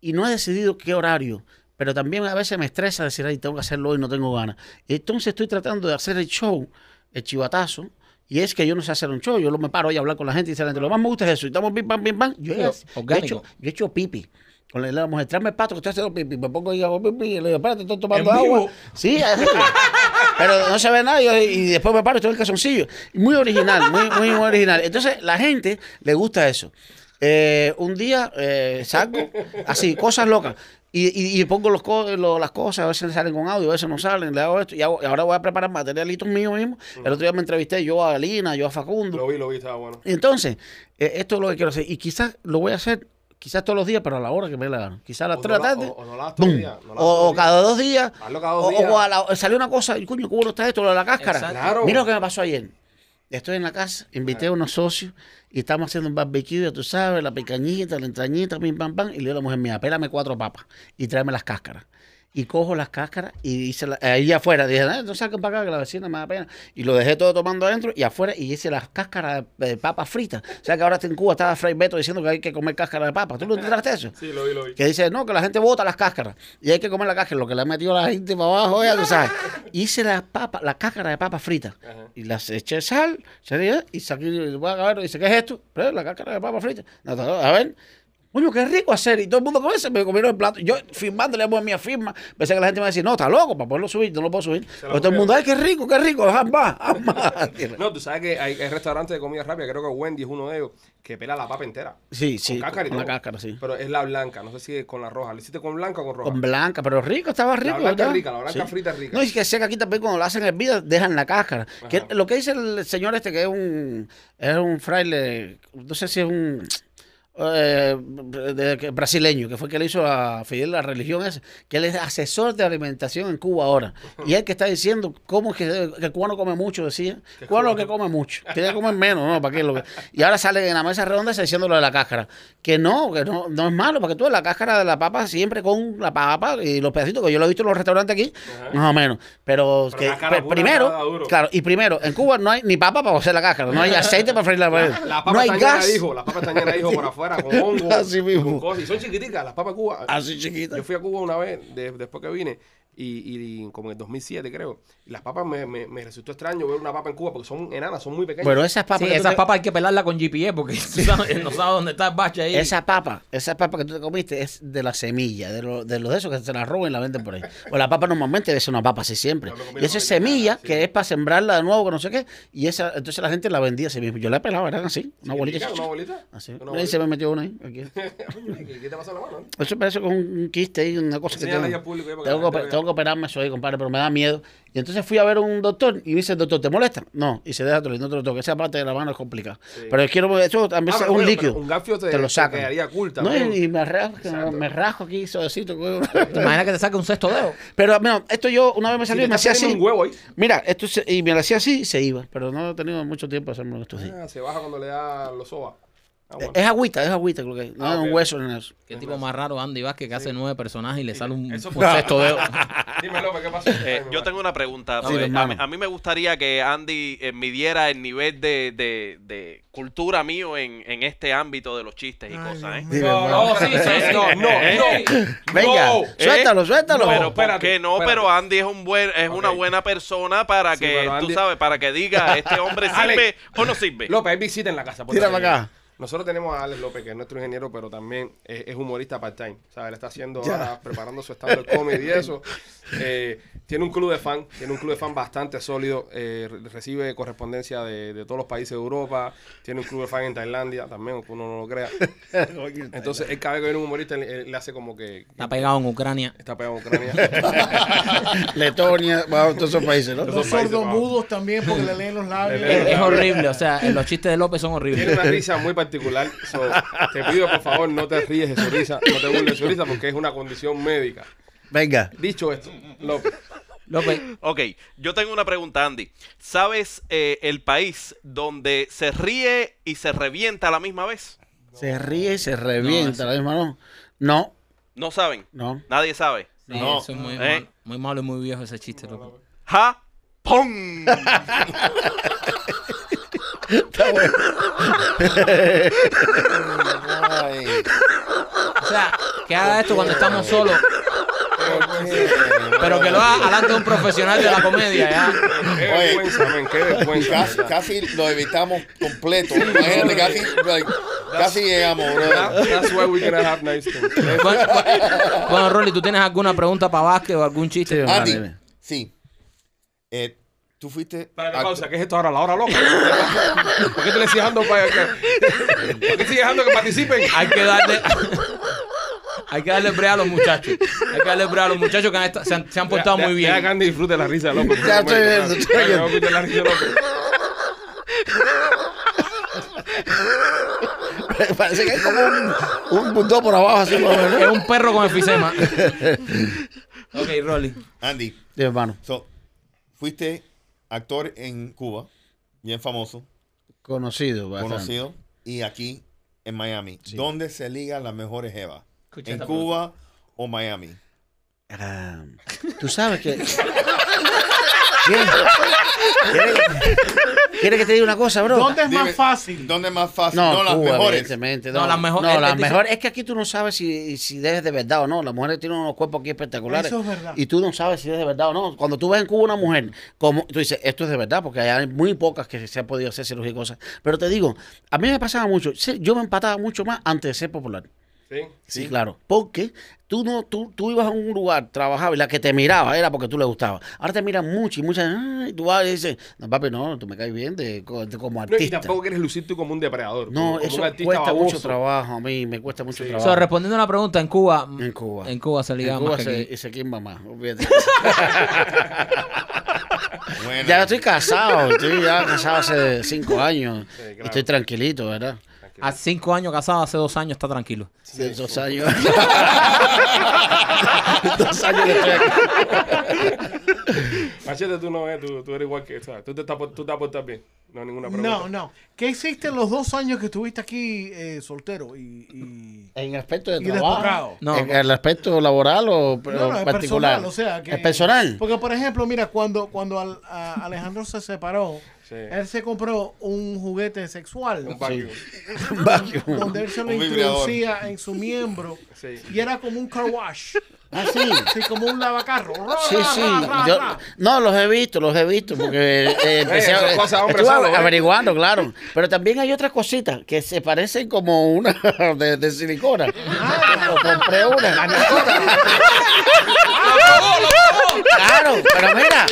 Y no he decidido qué horario. Pero también a veces me estresa decir, ay, tengo que hacerlo hoy, no tengo ganas. Entonces estoy tratando de hacer el show, el chivatazo. Y es que yo no sé hacer un show. Yo lo me paro y hablar con la gente y dice, la gente, lo más me gusta es eso. Y estamos pim, pam, pim, pam. Yo, he- hecho, yo he hecho pipi. Con la, mujer, el pato que estoy haciendo pipi. Me pongo y hago pipi. Y le digo, espérate, estoy tomando ¿En agua. Sí, así. pero no se ve nada. yo- y después me paro y estoy en el calzoncillo. Muy original, muy, muy, muy original. Entonces, la gente le gusta eso. Eh, un día eh, salgo, así, cosas locas. Y, y, y pongo los, co- lo- las cosas, a veces le salen con audio, a veces no salen, le hago esto. Y, hago- y ahora voy a preparar materialitos míos mismos. El otro día me entrevisté yo a Lina, yo a Facundo. Lo vi, lo vi, estaba bueno. Y entonces, eh, esto es lo que quiero hacer. Y quizás lo voy a hacer, quizás todos los días, pero a la hora que me la gana. Quizás a las O 3 de no la tarde. o- o no la hagas todos ¡pum! los días, no o, o cada dos días. Hazlo cada dos o, días. o a la- salió una cosa, y coño, qué bueno está esto, lo de la cáscara. Exacto. Claro. Mira lo que me pasó ayer. Estoy en la casa, invité a unos socios y estamos haciendo un barbecue, ya tú sabes, la picañita, la entrañita, pim, pam, pam. Y le digo a la mujer mía, pélame cuatro papas y tráeme las cáscaras. Y cojo las cáscaras y hice la, ahí afuera. Dije, "Ah, no saquen para acá que la vecina me da pena. Y lo dejé todo tomando adentro y afuera y hice las cáscaras de, papas fritas. O sea que ahora en Cuba estaba Fray Beto diciendo que hay que comer cáscara de papas. ¿Tú no te enteraste de eso? Sí, lo vi, lo vi. Que dice, no, que la gente bota las cáscaras y hay que comer la cáscara. Lo que le ha metido la gente para abajo, ya tú sabes. Hice las papas, la cáscara de papas fritas Ajá. y las eché sal, y saqué, voy a y dice, ¿qué es esto? Pero la cáscara de papas fritas. No, A ver. Coño, qué rico hacer. Y todo el mundo con eso me comieron el plato. Yo firmándole a mi firma. Pensé que la gente me iba a decir, no, está loco para poderlo subir, no lo puedo subir. Se Pero todo el mundo, ay, qué rico, qué rico, haz más, haz más. No, tú sabes que hay, hay restaurantes de comida rápida, creo que Wendy es uno de ellos, que pela la papa entera. Sí, Con sí, cáscara y con la todo. cáscara, sí. Pero es la blanca, no sé si es con la roja. ¿Lo hiciste con blanca o con roja? Con blanca, pero rico, estaba rico. blanca es ¿verdad? rica, la blanca frita es rica. No, y que sé que aquí también cuando la hacen hervida dejan la cáscara. Que lo que dice el señor este que es un, es un fraile, no sé si es un eh, de- brasileño, que fue el que le hizo a Fidel la religión esa, que él es asesor de alimentación en Cuba ahora. Y él que está diciendo cómo es que, que el cubano come mucho, decía. Cubano que come mucho, que ya comen menos, ¿no? ¿Para qué? Lo que- y ahora sale en la mesa redonda diciendo lo de la cáscara. Que no, que no, no es malo, porque tú la cáscara de la papa siempre con la papa y los pedacitos, que yo lo he visto en los restaurantes aquí, Ajá. más o menos. Pero, Pero que, pura, primero, claro, y primero, en Cuba no hay ni papa para hacer la cáscara, no hay aceite para freír la La, la papa no hay está gas. las papas están llenas de hijos por afuera, con hongos, Así mismo. con cosas. Y son chiquiticas, las papas Cuba. Así chiquita. Yo fui a Cuba una vez, de- después que vine, y, y como en el 2007 creo, y las papas me, me, me resultó extraño ver una papa en Cuba porque son enanas, son muy pequeñas. Pero esas papas Sí, esas te- papas hay que pelarla con GPS porque sabes- no sabes dónde está el bache ahí. Esa papa, esa papa que tú te comiste es de la semilla, de los de, lo de esos que se la roban y la venden por ahí. O la papa normalmente es una papa así siempre. Y esa es semilla sí. que es para sembrarla de nuevo, que no sé qué. Y esa, entonces la gente la vendía así mismo. Yo la he pelado, eran así, una bolita. ¿Una bolita? Así. Una Ahí se me metió una ahí. aquí. bolita. ¿Qué, te pasó en la mano? Eso parece con un quiste ahí, una cosa tengo. que Tengo tengo que operarme eso ahí, compadre, pero me da miedo. Y entonces fui a ver a un doctor y me dice, doctor, ¿te molesta? No, y se deja todo, y no te lo toque. Esa parte de la mano es complicada. Sí. Pero quiero, eso también Ah, es un bueno, líquido. un gafio te- te lo te sacan. quedaría cool No, y, y me rasco, me rasco aquí suavecito. ¿Te imaginas que te saque un sexto dedo? Pero mira, esto yo una vez me salió y me hacía así. saliendo un huevo ahí. Mira, esto se- y me lo hacía así y se iba. Pero no he tenido mucho tiempo de hacerme estos días. Ah, se baja cuando le da los sobas. Ah, bueno. Es agüita, es agüita, creo que. No Ah, es ok. un hueso en eso. Qué tipo más raro Andy Vázquez que hace nueve personajes y le sale un, Eso un sexto dedo. Dime, López, ¿qué pasó? Eh, yo tengo una pregunta. Sí, a, mí, a mí me gustaría que Andy eh, midiera el nivel de, de- de cultura mío en, en este ámbito de los chistes y cosas, ¿eh? Dime, No, no, sí, sí, sí, no, no, no. Venga, No. suéltalo, suéltalo. No, Pero ¿por espérate, qué no? espérate. Pero Andy es un buen, es una buena persona para Sí, que, tú Andy- sabes, para que diga este hombre sirve o no sirve. López, hay visita en la casa. por para acá. Nosotros tenemos a Alex López, que es nuestro ingeniero, pero también es, es humorista part-time. O sea, él está haciendo Ya. ahora, preparando su stand-up comedy y eso. Eh, tiene un club de fan, tiene un club de fan bastante sólido. eh, re- recibe correspondencia de, de todos los países de Europa. Tiene un club de fan en Tailandia también, aunque uno no lo crea. Entonces, él cada vez que viene un humorista, él, él le hace como que, Está pegado en Ucrania. está pegado a Ucrania. Letonia, bueno, todos esos países, ¿no? Los sordomudos también porque le leen los labios. Le leen Es, es horrible, o sea, los chistes de López son Tiene horribles. una risa muy particular. So, te pido, por favor, no te ríes de su risa, no te burles de su risa porque es una condición médica. Venga. Dicho esto, López. López, Ok, yo tengo una pregunta, Andy. ¿Sabes eh, el país donde se ríe y se revienta a la misma vez? Se ríe y se revienta la misma, ¿no? No, ¿No saben? no. Nadie sabe. sí, No. eso es muy, ¿Eh? malo, muy malo y muy viejo ese chiste, López. ¡Pum! Ay, O sea, que haga esto cuando estamos solos, pero que lo haga delante de un profesional de la comedia, ya. Qué Oye. vergüenza, men, qué vergüenza. Casi, lo evitamos completo. Imagínate, casi, like, casi llegamos, bro. That- That's why we're gonna have nice things. Bueno, bueno, Rolly, ¿tú tienes alguna pregunta para Vázquez o algún chiste? Sí, Andy, sí. Eh, tú fuiste. Para actor- pausa, ¿qué es esto ahora? ¿La hora loca? ¿Por qué tú le sigues dando para que, ¿Por qué sigues dejando que participen? Hay que darle... Hay que darle brea a los muchachos. Hay que darle brea a los muchachos que han esta- se, han, se han portado muy bien. que Andy disfrute la risa de López. Ya estoy viendo, estoy viendo. no, escucha la risa de López. Parece que hay como un, un bulldog por abajo así, más o menos. Es un perro con efisema. ok, Rolly. Andy, Sí, hermano. so, fuiste actor en Cuba, bien famoso, Conocido, bastante. conocido, y aquí en Miami. ¿Dónde se ligan las mejores? Escucha ¿En Cuba o Miami? Tú sabes que. ¿Quieres, ¿Quieres- que te diga una cosa, bro? ¿Dónde es Dime, más fácil? ¿Dónde es más fácil? No, No, las Cuba, mejores. evidentemente. No, las mejor- No, las mejores. Es que aquí tú no sabes si, si es de verdad o no. Las mujeres tienen unos cuerpos aquí espectaculares. Eso es verdad. Y tú no sabes si es de verdad o no. Cuando tú ves en Cuba una mujer, como tú dices, esto es de verdad, porque hay muy pocas que se ha podido hacer cirugía y cosas. Pero te digo, a mí me pasaba mucho. Yo me empataba mucho más antes de ser popular. Sí. Sí, claro. Porque tú no, tú, tú ibas a un lugar, trabajabas y la que te miraba era porque tú le gustabas. Ahora te miran mucho y muchas, ay, tú vas y dices, no, papi, no, tú me caes bien de, co- de como No, y artista. tampoco quieres lucir tú como un depredador. No, como eso un artista cuesta mucho trabajo a mí, me cuesta mucho Sí. trabajo. So, respondiendo a la pregunta, en Cuba. En Cuba. En Cuba se En liga Cuba más que se, aquí. y se quema más, olvídate. Bueno. ya estoy casado, estoy ya casado hace cinco años. Sí, claro. y Estoy tranquilito, ¿verdad? Hace cinco años casado, hace dos años está tranquilo. Sí, dos años. dos años que estoy aquí. Machete, tú no ves, tú, tú eres igual que. O sea, tú te, tú te aportas bien. No hay ninguna pregunta. No, no. ¿Qué hiciste en los dos años que estuviste aquí eh, soltero y, y, En el aspecto de y trabajo. No. ¿En el aspecto laboral o, No, no, es particular? personal, o sea que... ¿Es personal? Porque, por ejemplo, mira, cuando, cuando al- a- Alejandro se separó, Sí. él se compró un juguete sexual Un vacuum. Vacuum. donde él se lo introducía en su miembro Sí. y era como un car wash, Ah, sí. así como un lavacarro. Sí, sí. Yo, no, los he visto, los he visto, porque eh, empecé esas a, cosas, hombre, estuve solo, ¿eh? averiguando, claro. Pero también hay otras cositas que se parecen como una de, de silicona. Yo compré una. Claro, pero mira.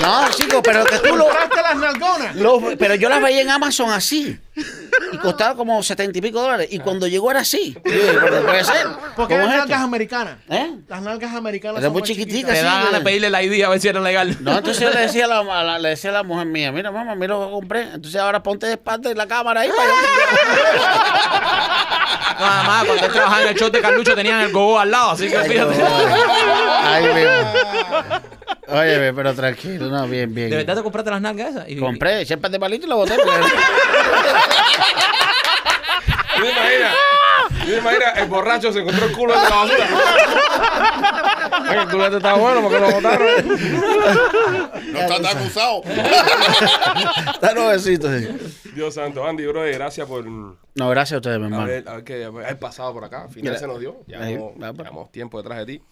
No, chico, pero que tú lo, ¿Compraste las nalgonas? Pero yo las veía en Amazon así. Y costaba como setenta y pico dólares. Y cuando llegó era así. Yo dije, ¿pero puede ser? Porque ¿Cómo las es nalgas esto? americanas. ¿Eh? Las nalgas americanas Era son muy chiquitas. Te sí, dan de- ganas de pedirle la ID a ver si era legal. No, entonces yo le decía a la, a la- le decía a la mujer mía, mira mamá, mira lo que compré. Entonces ahora ponte de espalda en la cámara ahí para Nada más, cuando él trabajaba en el show de Carlucho tenían el gogo al lado, así que fíjate. Ahí Óyeme, pero tranquilo, no, bien, bien. ¿De verdad te compraste las nalgas esas? Y- Compré, eché un par de palitos y lo boté. porque- ¿Tú te imaginas? ¿Tú te imaginas? El borracho se encontró el culo en la basura. Oye, el culo este está bueno porque lo botaron. No está tan usado. Da los besitos. sí. Dios santo, Andy, bro, gracias por No, gracias a ustedes, mi hermano. haber, haber, que haber pasado por acá. Al final se nos dio. Llevamos, va, pa. llevamos tiempo detrás de ti.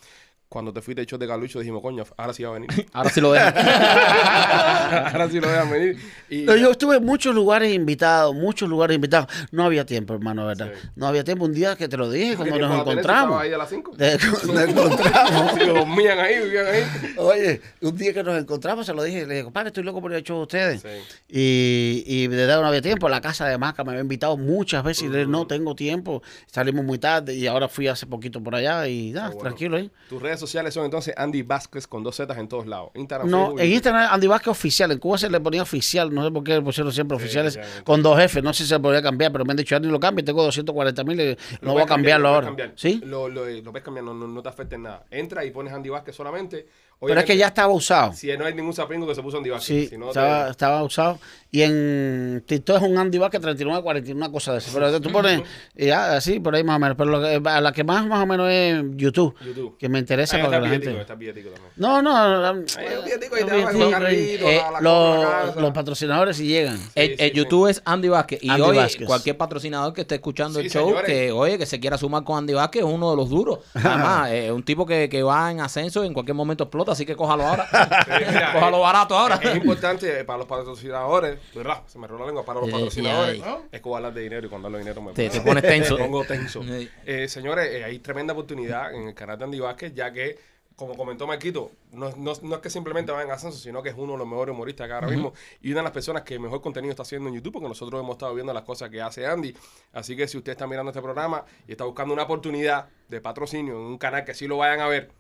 Cuando te fuiste de show de Carlucho dijimos, coño, ahora sí va a venir. Ahora sí lo dejan. ahora sí lo dejan venir. Y, No, yo estuve en muchos lugares invitados, muchos lugares invitados. No había tiempo, hermano, ¿verdad? Sí. No había tiempo. Un día que te lo dije, ¿Qué cuando nos encontramos. ¿Estaba ahí a las 5? De- nos encontramos. Sí, dormían ahí, vivían ahí. Oye, un día que nos encontramos, se lo dije, le dije, compadre, estoy loco por al show de ustedes. Sí. Y, y de verdad no había tiempo. La casa de Maca me había invitado muchas veces y le dije, no tengo tiempo. Salimos muy tarde y ahora fui hace poquito por allá y bueno. tranquilo ahí. Tus redes sociales son entonces Andy Vázquez con dos Zetas en todos lados. Instagram, No, Facebook, en Instagram Andy Vázquez oficial. En Cuba se le ponía oficial. No sé por qué le pusieron siempre oficiales con dos F. No sé si se podía cambiar, pero me han dicho, Andy, lo cambie. Tengo 240 mil. No Lo voy a cambiarlo lo ahora. cambiar. ¿Sí? Lo, lo, lo puedes cambiar, no, no, no te afecta en nada. Entra y pones Andy Vázquez solamente. Pero es que ya estaba usado. Si no hay ningún sapingo que se puso Andy Vázquez. Sí, si no te- estaba, estaba usado. Y en TikTok es un Andy Vázquez 39, 41, una cosa de eso. Pero tú pones, y ya, así, por ahí más o menos. Pero lo que- a la que más, más o menos es YouTube. YouTube. Que me interesa Ahí está la gente... está también. No, no. Eh, la los, patrocinadores si llegan. El, Sí, el sí, YouTube es Andy Vázquez. Y Andy hoy, Vázquez. cualquier patrocinador que esté escuchando Sí, el show, señores. que oye, que se quiera sumar con Andy Vázquez, es uno de los duros. Además, es un tipo que, que va en ascenso y en cualquier momento explota, así que cójalo ahora. Sí, mira, cójalo eh, barato ahora. Es importante para los patrocinadores, ¿verdad? Se me roló la lengua. Para los Eh, patrocinadores, ya, es a hablar de dinero y cuando hablo de dinero me Te- pongo- te pones tenso. Pongo tenso. Eh, señores, eh, hay tremenda oportunidad en el canal de Andy Vázquez, ya que, como comentó Marquito, no, no, no es que simplemente va en ascenso, sino que es uno de los mejores humoristas que ahora mismo y una de las personas que mejor contenido está haciendo en YouTube, porque nosotros hemos estado viendo las cosas que hace Andy. Así que si usted está mirando este programa y está buscando una oportunidad de patrocinio en un canal que sí lo vayan a ver,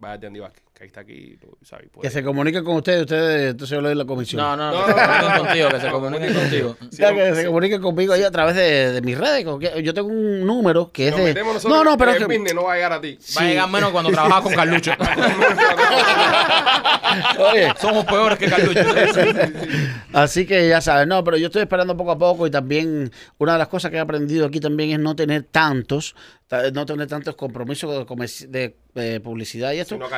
vaya de Andy Vázquez. Que ahí está aquí, tú sabes. Que se comuniquen con ustedes, ustedes entonces yo le doy la comisión. No, no, No, que se no, comuniquen no, contigo, que no, se no, comuniquen no, contigo. Sí, Ya que sí. se comuniquen conmigo ahí a través de, de mis redes. Yo tengo un número que es de. No, no, pero el que. no va a llegar a ti. Va a llegar menos cuando trabajas con Carlucho. Oye, Somos peores que Carlucho. Así que ya sabes, no, pero yo estoy esperando poco a poco y también una de las cosas que he aprendido aquí también es no tener tantos, ta- no tener tantos compromisos de, de, eh, publicidad y esto Sino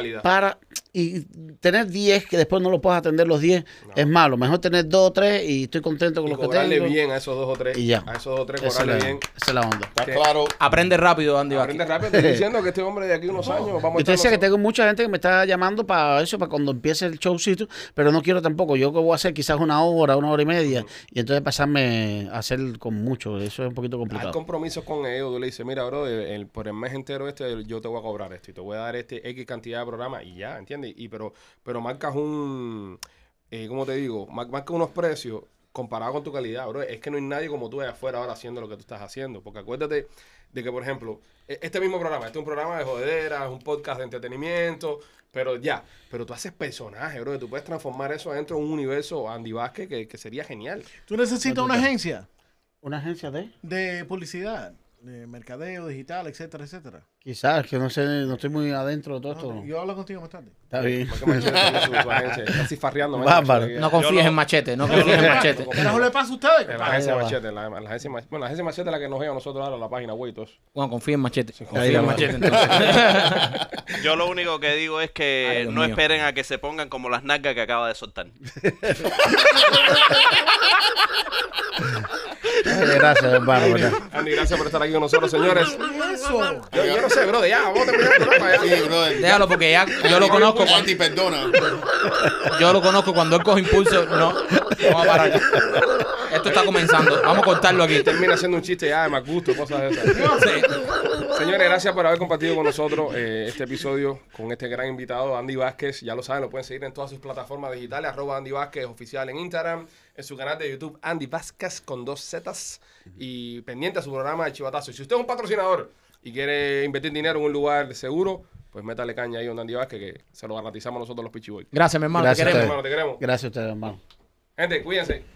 y tener 10 que después no lo puedas atender los 10 es malo, mejor tener 2 o 3 y estoy contento con Y los que tengo. bien a esos dos o tres. Y ya. A esos dos o tres, Esa es, cobrarle la, bien. esa es la onda. Está claro. Aprende rápido, Andy Vázquez. Aprende rápido. Estoy diciendo que este hombre de aquí unos años vamos a Yo te decía que tengo mucha gente que me está llamando para eso, para cuando empiece el showcito, pero no quiero tampoco. Yo que voy a hacer quizás una hora, una hora y media, y entonces pasarme a hacer con mucho. Eso es un poquito Hay complicado. compromisos con ellos. Tú le dices, mira, bro, el- el- por el mes entero este yo te voy a cobrar esto y te voy a dar este X cantidad de programas y ya, ¿entiendes? Y pero, pero marcas un, eh, ¿cómo te digo? Mar- Marcas unos precios comparado con tu calidad, bro. Es que no hay nadie como tú allá afuera ahora haciendo lo que tú estás haciendo. Porque acuérdate de que, por ejemplo, e- este mismo programa, este es un programa de jodera, es un podcast de entretenimiento, pero ya, pero tú haces personajes, bro. Tú puedes transformar eso dentro de un universo Andy Vázquez que, que sería genial. Tú necesitas una agencia ¿Una agencia de? de publicidad, de mercadeo digital, etcétera, etcétera. Quizás, que no sé, no estoy muy adentro de todo esto. No, yo hablo contigo más tarde. Está bien. Así farreando. Bárbaro. No confíes en Machete, no confíes en Machete. ¿Qué le pasa a ustedes? La agencia Machete, la, la agencia Machete. Bueno, la agencia Machete es la que nos lleva a nosotros ahora a la página web y todo eso. Bueno, confía en Machete. Confía en. Machete, entonces. Yo lo único que digo es que no mío. esperen a que se pongan como las nalgas que acaba de soltar. Ay, Gracias, hermano. Andy, gracias por estar aquí con nosotros, señores. Yo, yo no sé, bro, ya, vamos a terminar el programa ya. Sí, brother. Déjalo porque ya yo lo conozco perdona. yo lo conozco cuando él coge impulso, no, no va a parar. Esto está comenzando. Vamos a cortarlo aquí. Termina haciendo un chiste ya de más gusto, cosas de esas. Sí. Señores, gracias por haber compartido con nosotros eh, este episodio con este gran invitado, Andy Vázquez. Ya lo saben, lo pueden seguir en todas sus plataformas digitales, arroba Andy Vázquez oficial en Instagram, en su canal de YouTube, Andy Vázquez con dos Zetas, y pendiente a su programa de Chivatazo. Y si usted es un patrocinador y quiere invertir dinero en un lugar seguro, pues métale caña ahí a Andy Vázquez, que se lo garantizamos nosotros los Pichiboy. Gracias, mi hermano. Gracias te queremos. Hermano, te queremos. Gracias a ustedes, hermano. Gente, cuídense.